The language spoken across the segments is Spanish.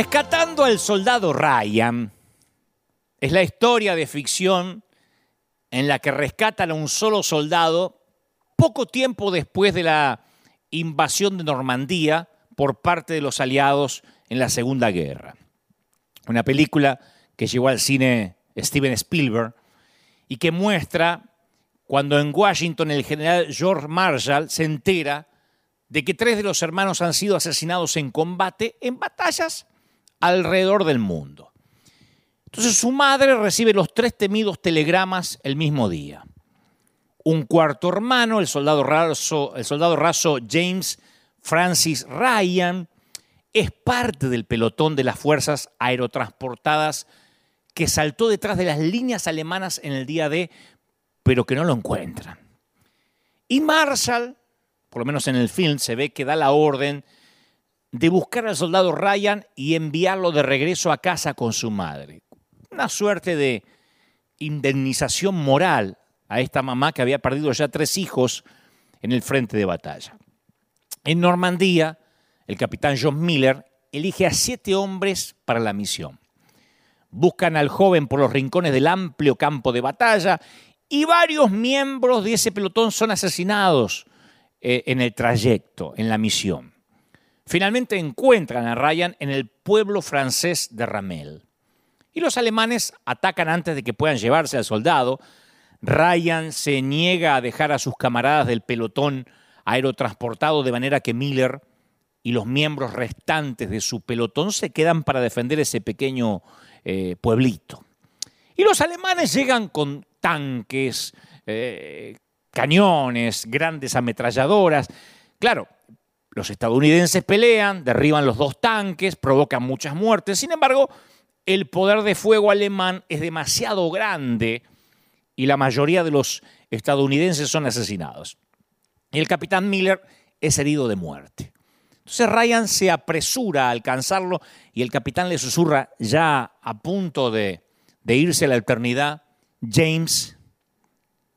Rescatando al soldado Ryan es la historia de ficción en la que rescatan a un solo soldado poco tiempo después de la invasión de Normandía por parte de los aliados en la Segunda Guerra. Una película que llegó al cine Steven Spielberg y que muestra cuando en Washington el general George Marshall se entera de que tres de los hermanos han sido asesinados en combate en batallas alrededor del mundo. Entonces su madre recibe los tres temidos telegramas el mismo día. Un cuarto hermano, el soldado raso, el soldado raso James Francis Ryan, es parte del pelotón de las fuerzas aerotransportadas que saltó detrás de las líneas alemanas en el día D, pero que no lo encuentran. Y Marshall, por lo menos en el film, se ve que da la orden de buscar al soldado Ryan y enviarlo de regreso a casa con su madre. Una suerte de indemnización moral a esta mamá que había perdido ya tres hijos en el frente de batalla. En Normandía, el capitán John Miller elige a siete hombres para la misión. Buscan al joven por los rincones del amplio campo de batalla y varios miembros de ese pelotón son asesinados eh, en el trayecto, en la misión. Finalmente encuentran a Ryan en el pueblo francés de Ramel. Y los alemanes atacan antes de que puedan llevarse al soldado. Ryan se niega a dejar a sus camaradas del pelotón aerotransportado de manera que Miller y los miembros restantes de su pelotón se quedan para defender ese pequeño eh, pueblito. Y los alemanes llegan con tanques, eh, cañones, grandes ametralladoras. Claro, los estadounidenses pelean, derriban los dos tanques, provocan muchas muertes. Sin embargo, el poder de fuego alemán es demasiado grande y la mayoría de los estadounidenses son asesinados. Y el capitán Miller es herido de muerte. Entonces Ryan se apresura a alcanzarlo y el capitán le susurra, ya a punto de, de irse a la eternidad, James,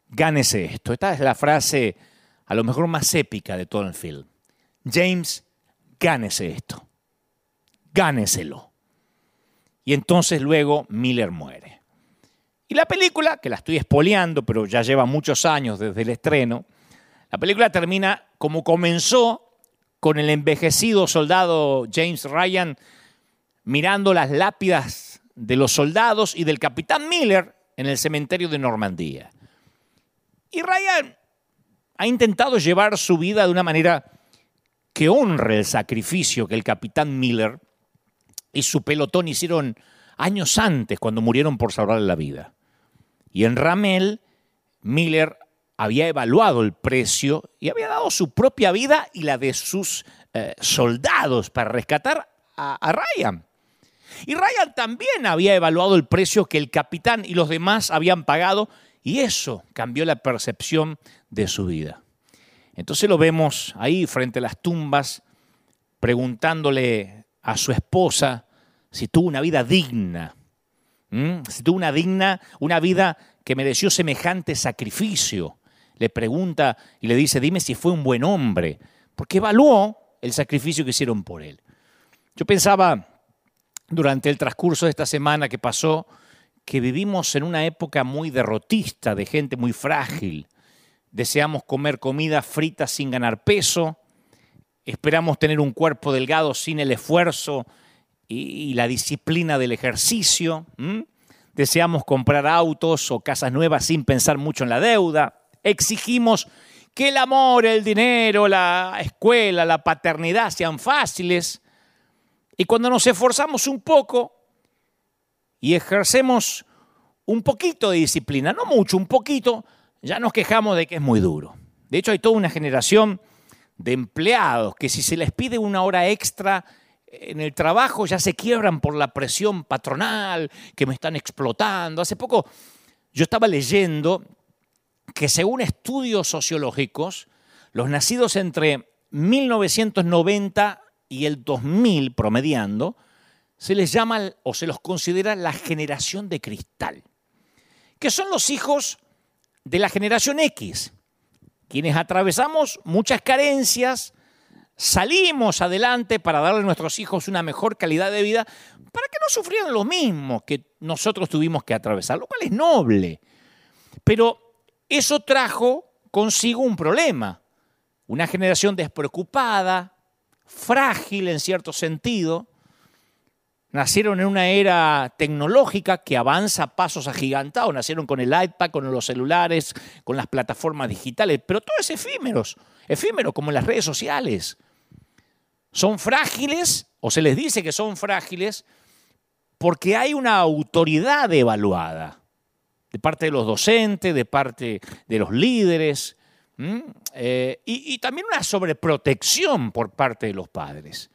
gánese esto. Esta es la frase a lo mejor más épica de todo el film. James, gánese esto, gáneselo. Y entonces luego Miller muere. Y la película, que la estoy espoleando, pero ya lleva muchos años desde el estreno, la película termina como comenzó con el envejecido soldado James Ryan mirando las lápidas de los soldados y del capitán Miller en el cementerio de Normandía. Y Ryan ha intentado llevar su vida de una manera que honre el sacrificio que el capitán Miller y su pelotón hicieron años antes cuando murieron por salvarle la vida. Y en Ramel, Miller había evaluado el precio y había dado su propia vida y la de sus eh, soldados para rescatar a Ryan. Y Ryan también había evaluado el precio que el capitán y los demás habían pagado y eso cambió la percepción de su vida. Entonces lo vemos ahí frente a las tumbas, preguntándole a su esposa si tuvo una vida digna, si tuvo una digna, una vida que mereció semejante sacrificio. Le pregunta y le dice, dime si fue un buen hombre, porque evaluó el sacrificio que hicieron por él. Yo pensaba durante el transcurso de esta semana que pasó que vivimos en una época muy derrotista, de gente muy frágil, deseamos comer comida frita sin ganar peso, esperamos tener un cuerpo delgado sin el esfuerzo y, la disciplina del ejercicio, deseamos comprar autos o casas nuevas sin pensar mucho en la deuda, exigimos que el amor, el dinero, la escuela, la paternidad sean fáciles. Y cuando nos esforzamos un poco y ejercemos un poquito de disciplina, no mucho, un poquito, ya nos quejamos de que es muy duro. De hecho, hay toda una generación de empleados que si se les pide una hora extra en el trabajo ya se quiebran por la presión patronal, que me están explotando. Hace poco yo estaba leyendo que según estudios sociológicos, los nacidos entre 1990 y el 2000 promediando, se les llama o se los considera la generación de cristal, que son los hijos de la generación X, quienes atravesamos muchas carencias, salimos adelante para darle a nuestros hijos una mejor calidad de vida, para que no sufrieran lo mismo que nosotros tuvimos que atravesar, lo cual es noble. Pero eso trajo consigo un problema, una generación despreocupada, frágil en cierto sentido, nacieron en una era tecnológica que avanza a pasos agigantados, nacieron con el iPad, con los celulares, con las plataformas digitales, pero todo es efímeros, efímero como en las redes sociales. Son frágiles, o se les dice que son frágiles, porque hay una autoridad evaluada de parte de los docentes, de parte de los líderes, eh, y, y también una sobreprotección por parte de los padres.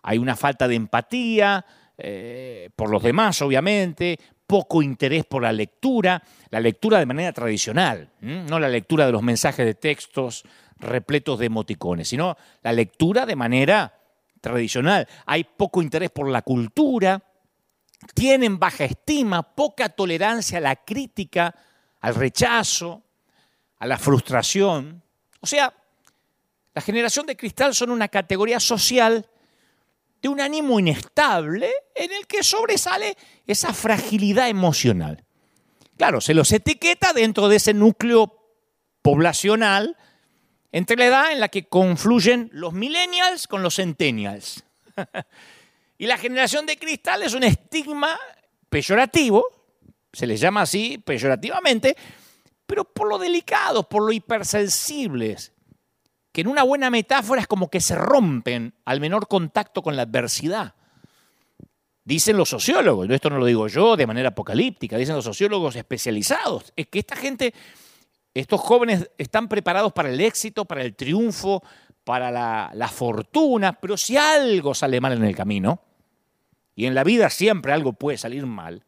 Hay una falta de empatía, eh, por los demás, obviamente, poco interés por la lectura, la lectura de manera tradicional, no la lectura de los mensajes de textos repletos de emoticones, sino la lectura de manera tradicional. Hay poco interés por la cultura, tienen baja estima, poca tolerancia a la crítica, al rechazo, a la frustración. O sea, la generación de cristal son una categoría social de un ánimo inestable en el que sobresale esa fragilidad emocional. Claro, se los etiqueta dentro de ese núcleo poblacional entre la edad en la que confluyen los millennials con los centennials. y la generación de cristal es un estigma peyorativo, se les llama así peyorativamente, pero por lo delicado, por lo hipersensibles, que en una buena metáfora es como que se rompen al menor contacto con la adversidad. Dicen los sociólogos, esto no lo digo yo de manera apocalíptica, dicen los sociólogos especializados, es que esta gente, estos jóvenes están preparados para el éxito, para el triunfo, para la, la fortuna, pero si algo sale mal en el camino, y en la vida siempre algo puede salir mal,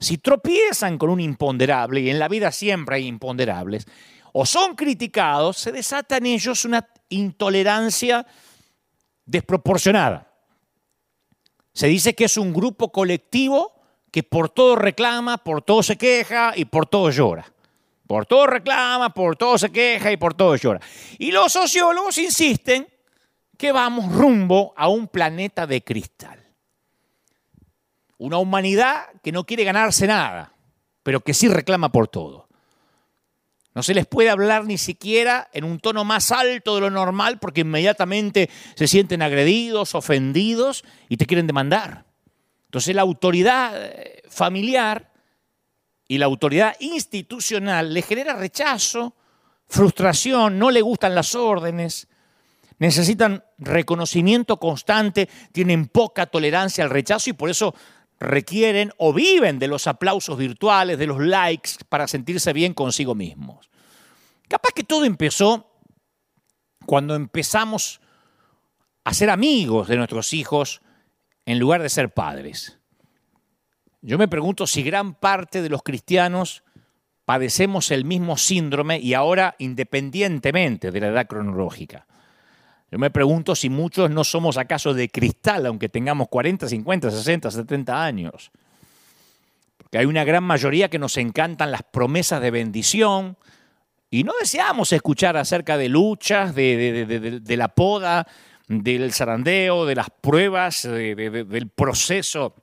si tropiezan con un imponderable, y en la vida siempre hay imponderables, o son criticados, se desata en ellos una intolerancia desproporcionada. Se dice que es un grupo colectivo que por todo reclama, por todo se queja y por todo llora. Por todo reclama, por todo se queja y por todo llora. Y los sociólogos insisten que vamos rumbo a un planeta de cristal. Una humanidad que no quiere ganarse nada, pero que sí reclama por todo. No se les puede hablar ni siquiera en un tono más alto de lo normal porque inmediatamente se sienten agredidos, ofendidos y te quieren demandar. Entonces la autoridad eh, familiar y la autoridad institucional le genera rechazo, frustración, no le gustan las órdenes, necesitan reconocimiento constante, tienen poca tolerancia al rechazo y por eso requieren o viven de los aplausos virtuales, de los likes, para sentirse bien consigo mismos. Capaz que todo empezó cuando empezamos a ser amigos de nuestros hijos en lugar de ser padres. Yo me pregunto si gran parte de los cristianos padecemos el mismo síndrome y ahora independientemente de la edad cronológica. Yo me pregunto si muchos no somos acaso de cristal, aunque tengamos 40, 50, 60, 70 años. Porque hay una gran mayoría que nos encantan las promesas de bendición y no deseamos escuchar acerca de luchas, de, la poda, del zarandeo, de las pruebas, del proceso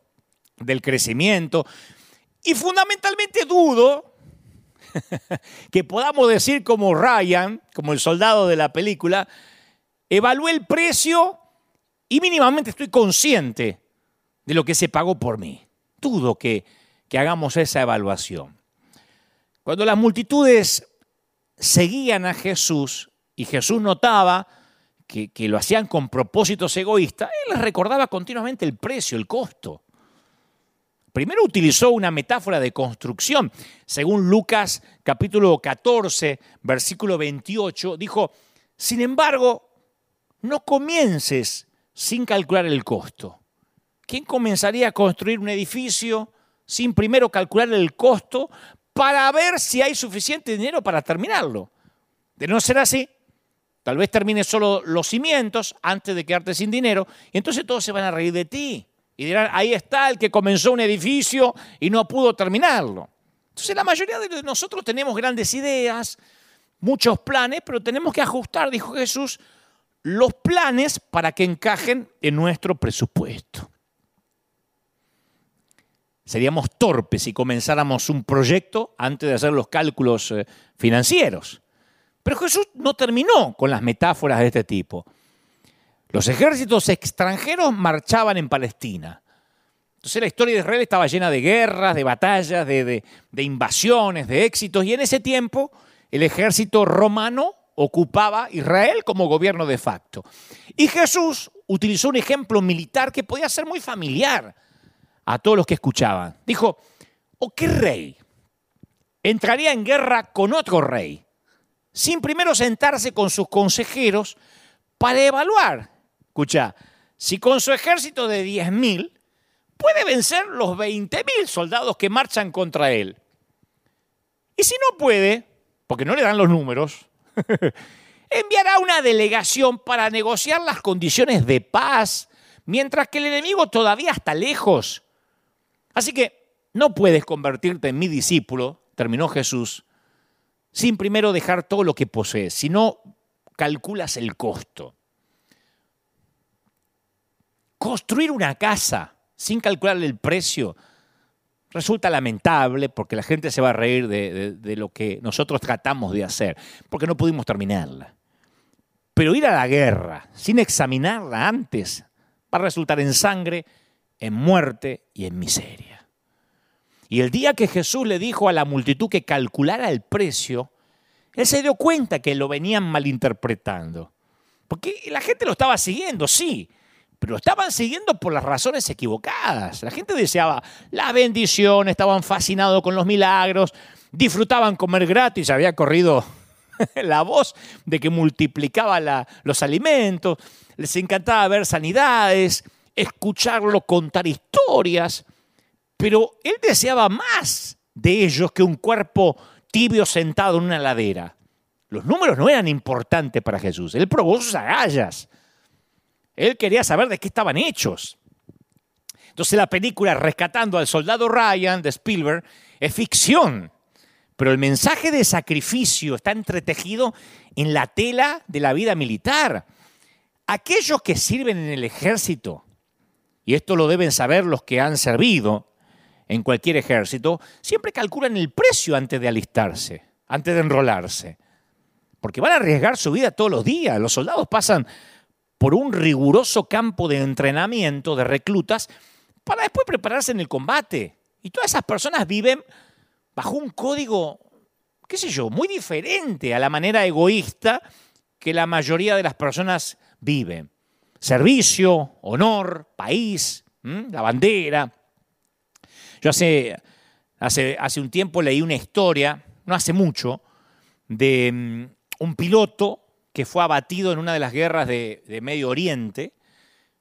del crecimiento. Y fundamentalmente dudo que podamos decir como Ryan, como el soldado de la película, evalué el precio y mínimamente estoy consciente de lo que se pagó por mí. Dudo que, que hagamos esa evaluación. Cuando las multitudes seguían a Jesús y Jesús notaba que, que, lo hacían con propósitos egoístas, él les recordaba continuamente el precio, el costo. Primero utilizó una metáfora de construcción. Según Lucas capítulo 14, versículo 28, dijo, sin embargo, no comiences sin calcular el costo. ¿Quién comenzaría a construir un edificio sin primero calcular el costo para ver si hay suficiente dinero para terminarlo? De no ser así, tal vez termines solo los cimientos antes de quedarte sin dinero y entonces todos se van a reír de ti y dirán, ahí está el que comenzó un edificio y no pudo terminarlo. Entonces la mayoría de nosotros tenemos grandes ideas, muchos planes, pero tenemos que ajustar, dijo Jesús, los planes para que encajen en nuestro presupuesto. Seríamos torpes si comenzáramos un proyecto antes de hacer los cálculos eh, financieros. Pero Jesús no terminó con las metáforas de este tipo. Los ejércitos extranjeros marchaban en Palestina. Entonces la historia de Israel estaba llena de guerras, de batallas, de, invasiones, de éxitos. Y en ese tiempo el ejército romano ocupaba Israel como gobierno de facto. Y Jesús utilizó un ejemplo militar que podía ser muy familiar a todos los que escuchaban. Dijo, ¿o qué rey entraría en guerra con otro rey sin primero sentarse con sus consejeros para evaluar, escucha, si con su ejército de 10.000 puede vencer los 20.000 soldados que marchan contra él. Y si no puede, porque no le dan los números, enviará una delegación para negociar las condiciones de paz, mientras que el enemigo todavía está lejos. Así que no puedes convertirte en mi discípulo, terminó Jesús, sin primero dejar todo lo que posees, si no calculas el costo. Construir una casa sin calcular el precio resulta lamentable porque la gente se va a reír de, de, lo que nosotros tratamos de hacer, porque no pudimos terminarla. Pero ir a la guerra sin examinarla antes va a resultar en sangre, en muerte y en miseria. Y el día que Jesús le dijo a la multitud que calculara el precio, él se dio cuenta que lo venían malinterpretando. Porque la gente lo estaba siguiendo, sí, pero lo estaban siguiendo por las razones equivocadas. La gente deseaba la bendición, estaban fascinados con los milagros, disfrutaban comer gratis, había corrido la voz de que multiplicaba los alimentos, les encantaba ver sanidades, escucharlo contar historias. Pero él deseaba más de ellos que un cuerpo tibio sentado en una ladera. Los números no eran importantes para Jesús. Él probó sus agallas. Él quería saber de qué estaban hechos. Entonces la película Rescatando al Soldado Ryan de Spielberg es ficción, pero el mensaje de sacrificio está entretejido en la tela de la vida militar. Aquellos que sirven en el ejército, y esto lo deben saber los que han servido, en cualquier ejército, siempre calculan el precio antes de alistarse, antes de enrolarse. Porque van a arriesgar su vida todos los días. Los soldados pasan por un riguroso campo de entrenamiento de reclutas para después prepararse en el combate. Y todas esas personas viven bajo un código, qué sé yo, muy diferente a la manera egoísta que la mayoría de las personas viven. Servicio, honor, país, la bandera, yo hace, hace, hace un tiempo leí una historia, no hace mucho, de mm, un piloto que fue abatido en una de las guerras de, Medio Oriente,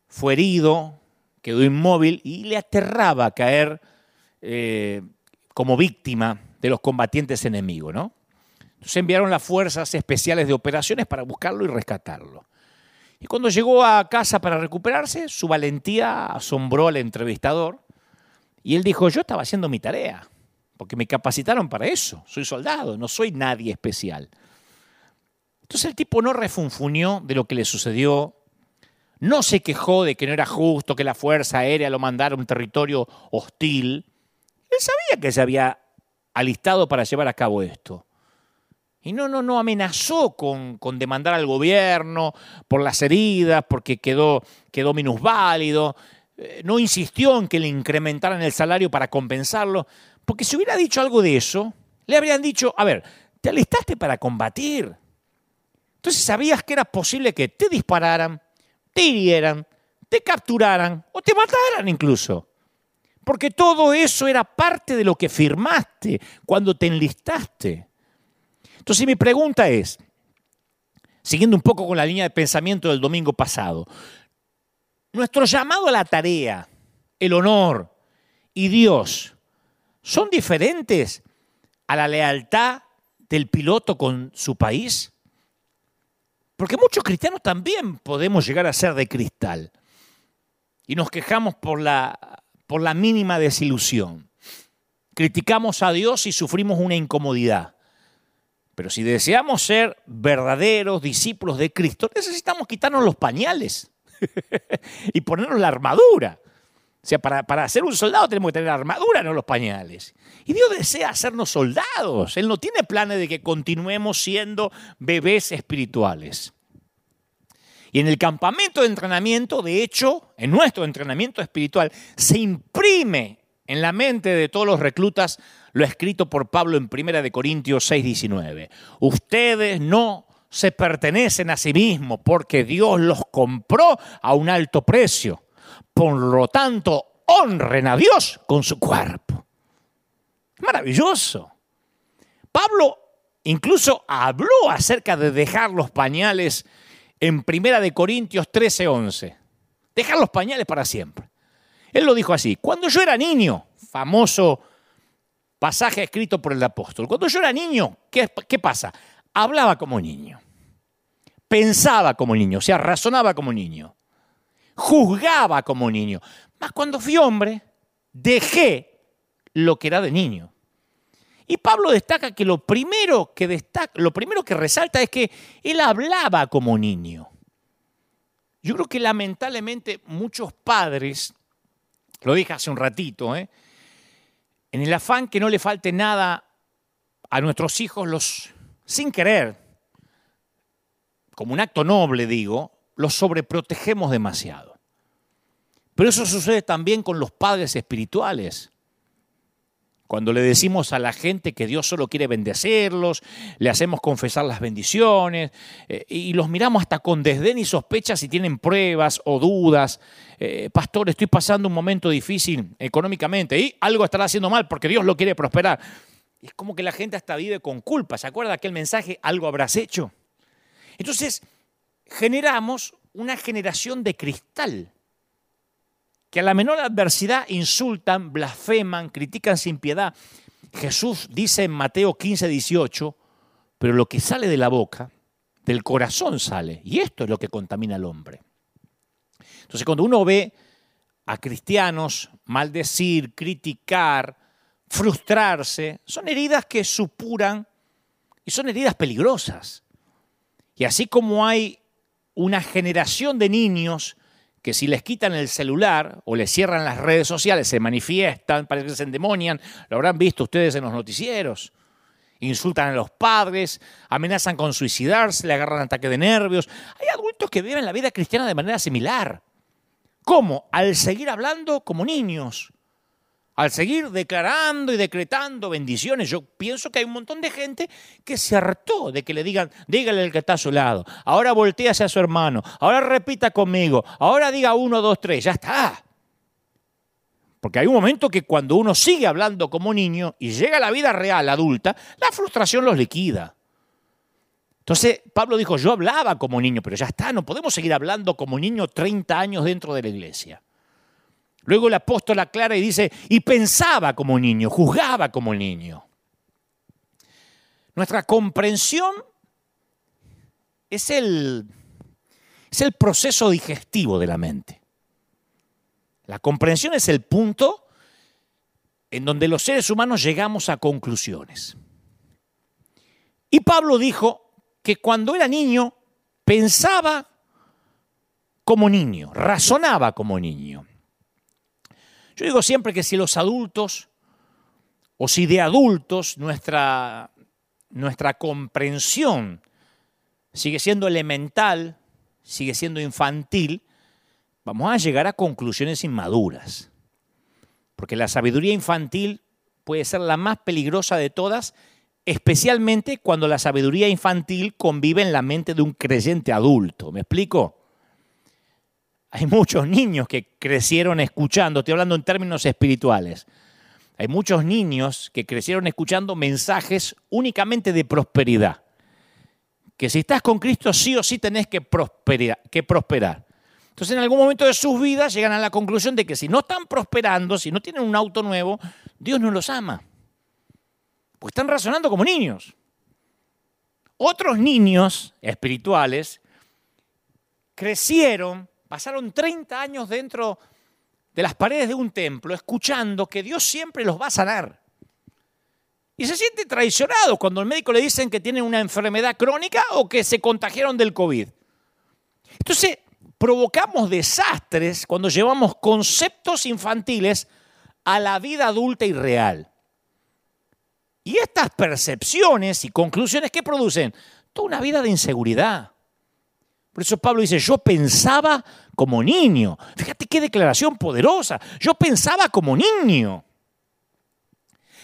fue herido, quedó inmóvil y le aterraba caer eh, como víctima de los combatientes enemigos. ¿no? Entonces enviaron las fuerzas especiales de operaciones para buscarlo y rescatarlo. Y cuando llegó a casa para recuperarse, su valentía asombró al entrevistador y él dijo, yo estaba haciendo mi tarea, porque me capacitaron para eso, soy soldado, no soy nadie especial. Entonces el tipo no refunfuñó de lo que le sucedió, no se quejó de que no era justo que la Fuerza Aérea lo mandara a un territorio hostil. Él sabía que se había alistado para llevar a cabo esto. Y no, no, no amenazó con, con demandar al gobierno por las heridas, porque quedó, quedó minusválido. Eh, no insistió en que le incrementaran el salario para compensarlo, porque si hubiera dicho algo de eso, le habrían dicho, a ver, te alistaste para combatir. Entonces sabías que era posible que te dispararan, te hirieran, te capturaran o te mataran incluso. Porque todo eso era parte de lo que firmaste cuando te enlistaste. Entonces mi pregunta es, siguiendo un poco con la línea de pensamiento del domingo pasado, nuestro llamado a la tarea, el honor y Dios son diferentes a la lealtad del piloto con su país? Porque muchos cristianos también podemos llegar a ser de cristal y nos quejamos por la, por la mínima desilusión. Criticamos a Dios y sufrimos una incomodidad. Pero si deseamos ser verdaderos discípulos de Cristo, necesitamos quitarnos los pañales y ponernos la armadura. O sea, para, para, ser un soldado tenemos que tener armadura, no los pañales. Y Dios desea hacernos soldados. Él no tiene planes de que continuemos siendo bebés espirituales. Y en el campamento de entrenamiento, de hecho, en nuestro entrenamiento espiritual, se imprime en la mente de todos los reclutas lo escrito por Pablo en 1 Corintios 6:19. Ustedes no se pertenecen a sí mismos porque Dios los compró a un alto precio. Por lo tanto, honren a Dios con su cuerpo. Maravilloso. Pablo incluso habló acerca de dejar los pañales en Primera de Corintios 13:11. Dejar los pañales para siempre. Él lo dijo así, cuando yo era niño, famoso pasaje escrito por el apóstol, cuando yo era niño, ¿qué, qué pasa? Hablaba como niño, pensaba como niño, o sea, razonaba como niño, juzgaba como niño. Mas cuando fui hombre, dejé lo que era de niño. Y Pablo destaca que lo primero que destaca, lo primero que resalta es que él hablaba como niño. Yo creo que lamentablemente muchos padres, lo dije hace un ratito, ¿eh? en el afán que no le falte nada a nuestros hijos, los sin querer, como un acto noble digo, los sobreprotegemos demasiado. Pero eso sucede también con los padres espirituales. Cuando le decimos a la gente que Dios solo quiere bendecerlos, le hacemos confesar las bendiciones eh, y los miramos hasta con desdén y sospecha si tienen pruebas o dudas. Eh, pastor, estoy pasando un momento difícil económicamente y algo estará haciendo mal porque Dios lo quiere prosperar. Es como que la gente hasta vive con culpa. ¿Se acuerda aquel mensaje? Algo habrás hecho. Entonces, generamos una generación de cristal que a la menor adversidad insultan, blasfeman, critican sin piedad. Jesús dice en Mateo 15, 18, pero lo que sale de la boca, del corazón sale, y esto es lo que contamina al hombre. Entonces cuando uno ve a cristianos maldecir, criticar, frustrarse, son heridas que supuran y son heridas peligrosas. Y así como hay una generación de niños que si les quitan el celular o les cierran las redes sociales, se manifiestan, parece que se endemonian, lo habrán visto ustedes en los noticieros. Insultan a los padres, amenazan con suicidarse, le agarran ataque de nervios. Hay adultos que viven la vida cristiana de manera similar. ¿Cómo? Al seguir hablando como niños al seguir declarando y decretando bendiciones, yo pienso que hay un montón de gente que se hartó de que le digan, dígale el que está a su lado, ahora voltea hacia su hermano, ahora repita conmigo, ahora diga uno, dos, tres, ya está. Porque hay un momento que cuando uno sigue hablando como niño y llega a la vida real, adulta, la frustración los liquida. Entonces Pablo dijo, yo hablaba como niño, pero ya está, no podemos seguir hablando como niño 30 años dentro de la iglesia. Luego el apóstol aclara y dice, y pensaba como niño, juzgaba como niño. Nuestra comprensión es el, es el proceso digestivo de la mente. La comprensión es el punto en donde los seres humanos llegamos a conclusiones. Y Pablo dijo que cuando era niño pensaba como niño, razonaba como niño. Yo digo siempre que si los adultos, o si de adultos nuestra, nuestra comprensión sigue siendo elemental, sigue siendo infantil, vamos a llegar a conclusiones inmaduras. Porque la sabiduría infantil puede ser la más peligrosa de todas, especialmente cuando la sabiduría infantil convive en la mente de un creyente adulto. ¿Me explico? Hay muchos niños que crecieron escuchando, estoy hablando en términos espirituales. Hay muchos niños que crecieron escuchando mensajes únicamente de prosperidad. Que si estás con Cristo sí o sí tenés que prosperar. Que prosperar. Entonces en algún momento de sus vidas llegan a la conclusión de que si no están prosperando, si no tienen un auto nuevo, Dios no los ama. Pues están razonando como niños. Otros niños espirituales crecieron pasaron 30 años dentro de las paredes de un templo escuchando que Dios siempre los va a sanar. Y se siente traicionado cuando el médico le dicen que tienen una enfermedad crónica o que se contagiaron del COVID. Entonces, provocamos desastres cuando llevamos conceptos infantiles a la vida adulta y real. Y estas percepciones y conclusiones que producen toda una vida de inseguridad. Por eso Pablo dice, yo pensaba como niño. Fíjate qué declaración poderosa. Yo pensaba como niño.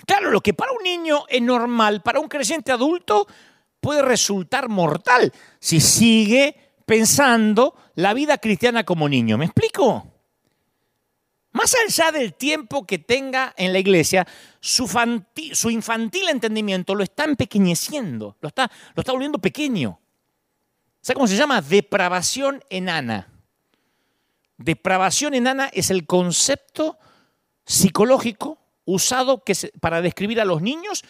Claro, lo que para un niño es normal, para un creyente adulto puede resultar mortal si sigue pensando la vida cristiana como niño. ¿Me explico? Más allá del tiempo que tenga en la iglesia, su, infantil, entendimiento lo está empequeñeciendo, lo está, lo está volviendo pequeño. ¿Sabe cómo se llama? Depravación enana. Depravación enana es el concepto psicológico usado para describir a los niños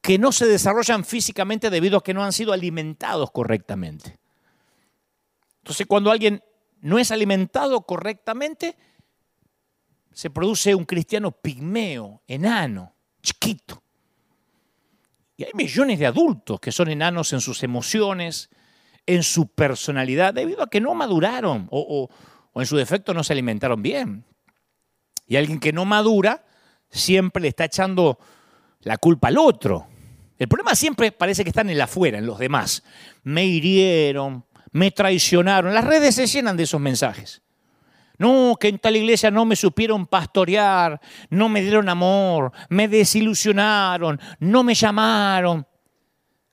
que no se desarrollan físicamente debido a que no han sido alimentados correctamente. Entonces, cuando alguien no es alimentado correctamente, se produce un cristiano pigmeo, enano, chiquito. Y hay millones de adultos que son enanos en sus emociones, en su personalidad, debido a que no maduraron o, en su defecto no se alimentaron bien. Y alguien que no madura siempre le está echando la culpa al otro. El problema siempre parece que está en el afuera, en los demás. Me hirieron, me traicionaron. Las redes se llenan de esos mensajes. No, que en tal iglesia no me supieron pastorear, no me dieron amor, me desilusionaron, no me llamaron.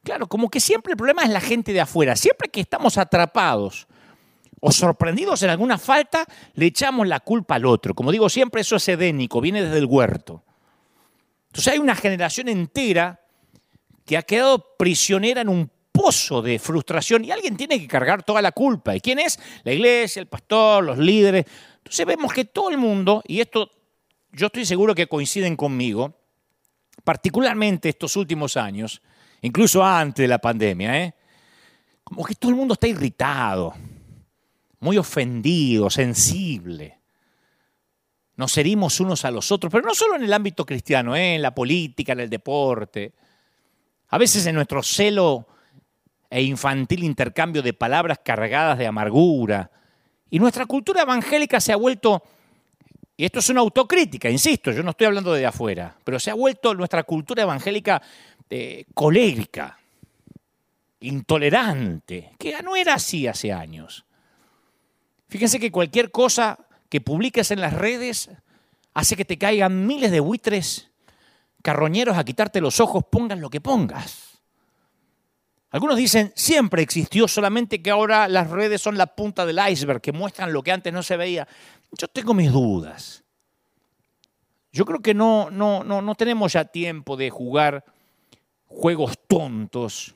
Claro, como que siempre el problema es la gente de afuera. Siempre que estamos atrapados o sorprendidos en alguna falta, le echamos la culpa al otro. Como digo siempre, eso es edénico, viene desde el huerto. Entonces hay una generación entera que ha quedado prisionera en un pozo de frustración y alguien tiene que cargar toda la culpa. ¿Y quién es? La iglesia, el pastor, los líderes. Entonces vemos que todo el mundo, y esto yo estoy seguro que coinciden conmigo, particularmente estos últimos años, incluso antes de la pandemia, ¿eh? como que todo el mundo está irritado, muy ofendido, sensible. Nos herimos unos a los otros, pero no solo en el ámbito cristiano, ¿eh? en la política, en el deporte. A veces en nuestro celo e infantil intercambio de palabras cargadas de amargura. Y nuestra cultura evangélica se ha vuelto, y esto es una autocrítica, insisto, yo no estoy hablando de afuera, pero se ha vuelto nuestra cultura evangélica eh, colérica, intolerante, que ya no era así hace años. Fíjense que cualquier cosa que publiques en las redes hace que te caigan miles de buitres carroñeros a quitarte los ojos, pongas lo que pongas. Algunos dicen, siempre existió, solamente que ahora las redes son la punta del iceberg, que muestran lo que antes no se veía. Yo tengo mis dudas. Yo creo que no, no, no, no tenemos ya tiempo de jugar juegos tontos,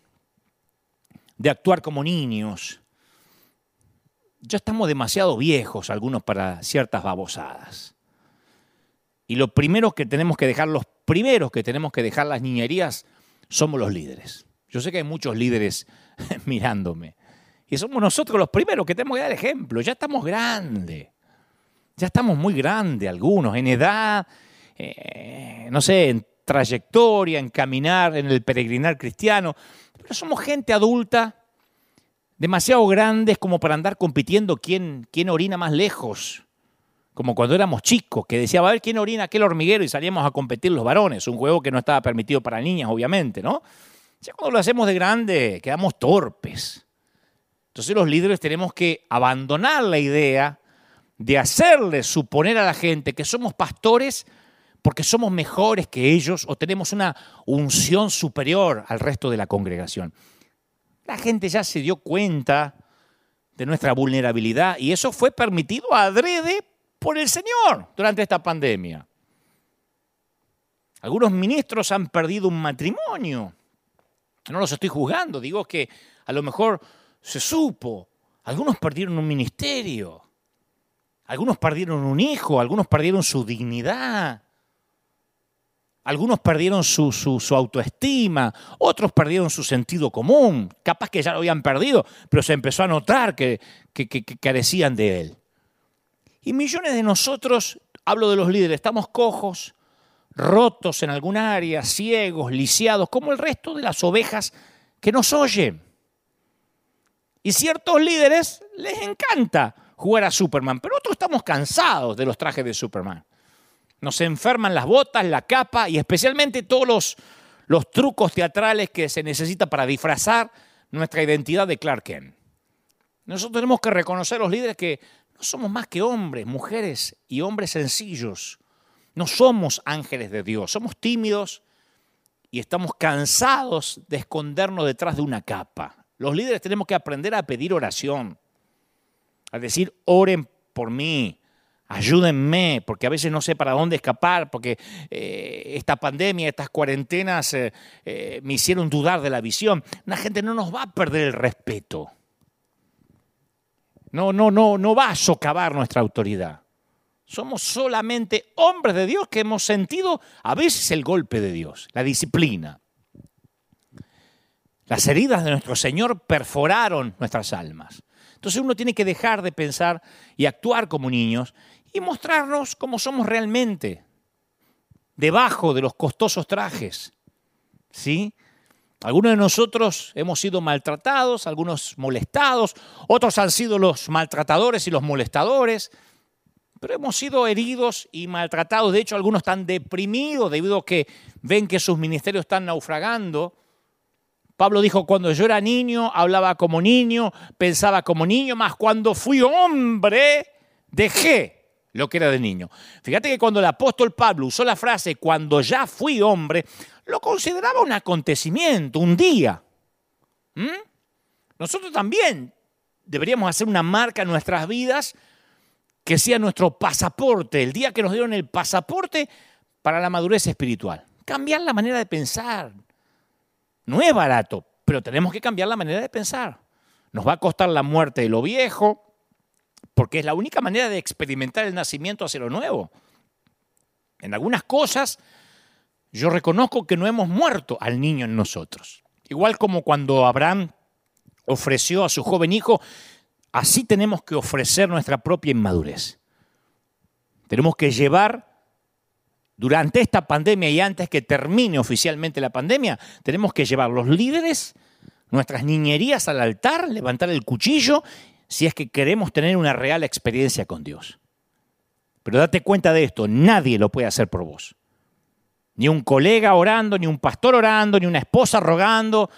de actuar como niños. Ya estamos demasiado viejos algunos para ciertas babosadas. Y lo primero que tenemos que dejar, los primeros que tenemos que dejar las niñerías, somos los líderes. Yo sé que hay muchos líderes mirándome. Y somos nosotros los primeros que tenemos que dar ejemplo. Ya estamos grandes. Ya estamos muy grandes algunos, en edad, eh, no sé, en trayectoria, en caminar, en el peregrinar cristiano. Pero somos gente adulta, demasiado grandes como para andar compitiendo quién, quién orina más lejos. Como cuando éramos chicos, que decía, a ver quién orina aquel hormiguero y salíamos a competir los varones. Un juego que no estaba permitido para niñas, obviamente, ¿no? Ya cuando lo hacemos de grande, quedamos torpes. Entonces los líderes tenemos que abandonar la idea de hacerle suponer a la gente que somos pastores porque somos mejores que ellos o tenemos una unción superior al resto de la congregación. La gente ya se dio cuenta de nuestra vulnerabilidad y eso fue permitido adrede por el Señor durante esta pandemia. Algunos ministros han perdido un matrimonio no los estoy juzgando, digo que a lo mejor se supo. Algunos perdieron un ministerio, algunos perdieron un hijo, algunos perdieron su dignidad, algunos perdieron su, autoestima, otros perdieron su sentido común, capaz que ya lo habían perdido, pero se empezó a notar que, que carecían de él. Y millones de nosotros, hablo de los líderes, estamos cojos, rotos en algún área, ciegos, lisiados, como el resto de las ovejas que nos oyen. Y ciertos líderes les encanta jugar a Superman, pero otros estamos cansados de los trajes de Superman. Nos enferman las botas, la capa y especialmente todos los, trucos teatrales que se necesita para disfrazar nuestra identidad de Clark Kent. Nosotros tenemos que reconocer los líderes que no somos más que hombres, mujeres y hombres sencillos. No somos ángeles de Dios, somos tímidos y estamos cansados de escondernos detrás de una capa. Los líderes tenemos que aprender a pedir oración, a decir, oren por mí, ayúdenme, porque a veces no sé para dónde escapar, porque eh, esta pandemia, estas cuarentenas eh, eh, me hicieron dudar de la visión. La gente no nos va a perder el respeto. No, no, no, no va a socavar nuestra autoridad. Somos solamente hombres de Dios que hemos sentido a veces el golpe de Dios, la disciplina. Las heridas de nuestro Señor perforaron nuestras almas. Entonces uno tiene que dejar de pensar y actuar como niños y mostrarnos como somos realmente, debajo de los costosos trajes. ¿Sí? Algunos de nosotros hemos sido maltratados, algunos molestados, otros han sido los maltratadores y los molestadores, pero hemos sido heridos y maltratados. De hecho, algunos están deprimidos debido a que ven que sus ministerios están naufragando. Pablo dijo, cuando yo era niño, hablaba como niño, pensaba como niño, más cuando fui hombre, dejé lo que era de niño. Fíjate que cuando el apóstol Pablo usó la frase, cuando ya fui hombre, lo consideraba un acontecimiento, un día. ¿Mm? Nosotros también deberíamos hacer una marca en nuestras vidas que sea nuestro pasaporte, el día que nos dieron el pasaporte para la madurez espiritual. Cambiar la manera de pensar. No es barato, pero tenemos que cambiar la manera de pensar. Nos va a costar la muerte de lo viejo, porque es la única manera de experimentar el nacimiento hacia lo nuevo. En algunas cosas yo reconozco que no hemos muerto al niño en nosotros. Igual como cuando Abraham ofreció a su joven hijo Así tenemos que ofrecer nuestra propia inmadurez. Tenemos que llevar, durante esta pandemia y antes que termine oficialmente la pandemia, tenemos que llevar los líderes, nuestras niñerías al altar, levantar el cuchillo, si es que queremos tener una real experiencia con Dios. Pero date cuenta de esto, nadie lo puede hacer por vos. Ni un colega orando, ni un pastor orando, ni una esposa rogando,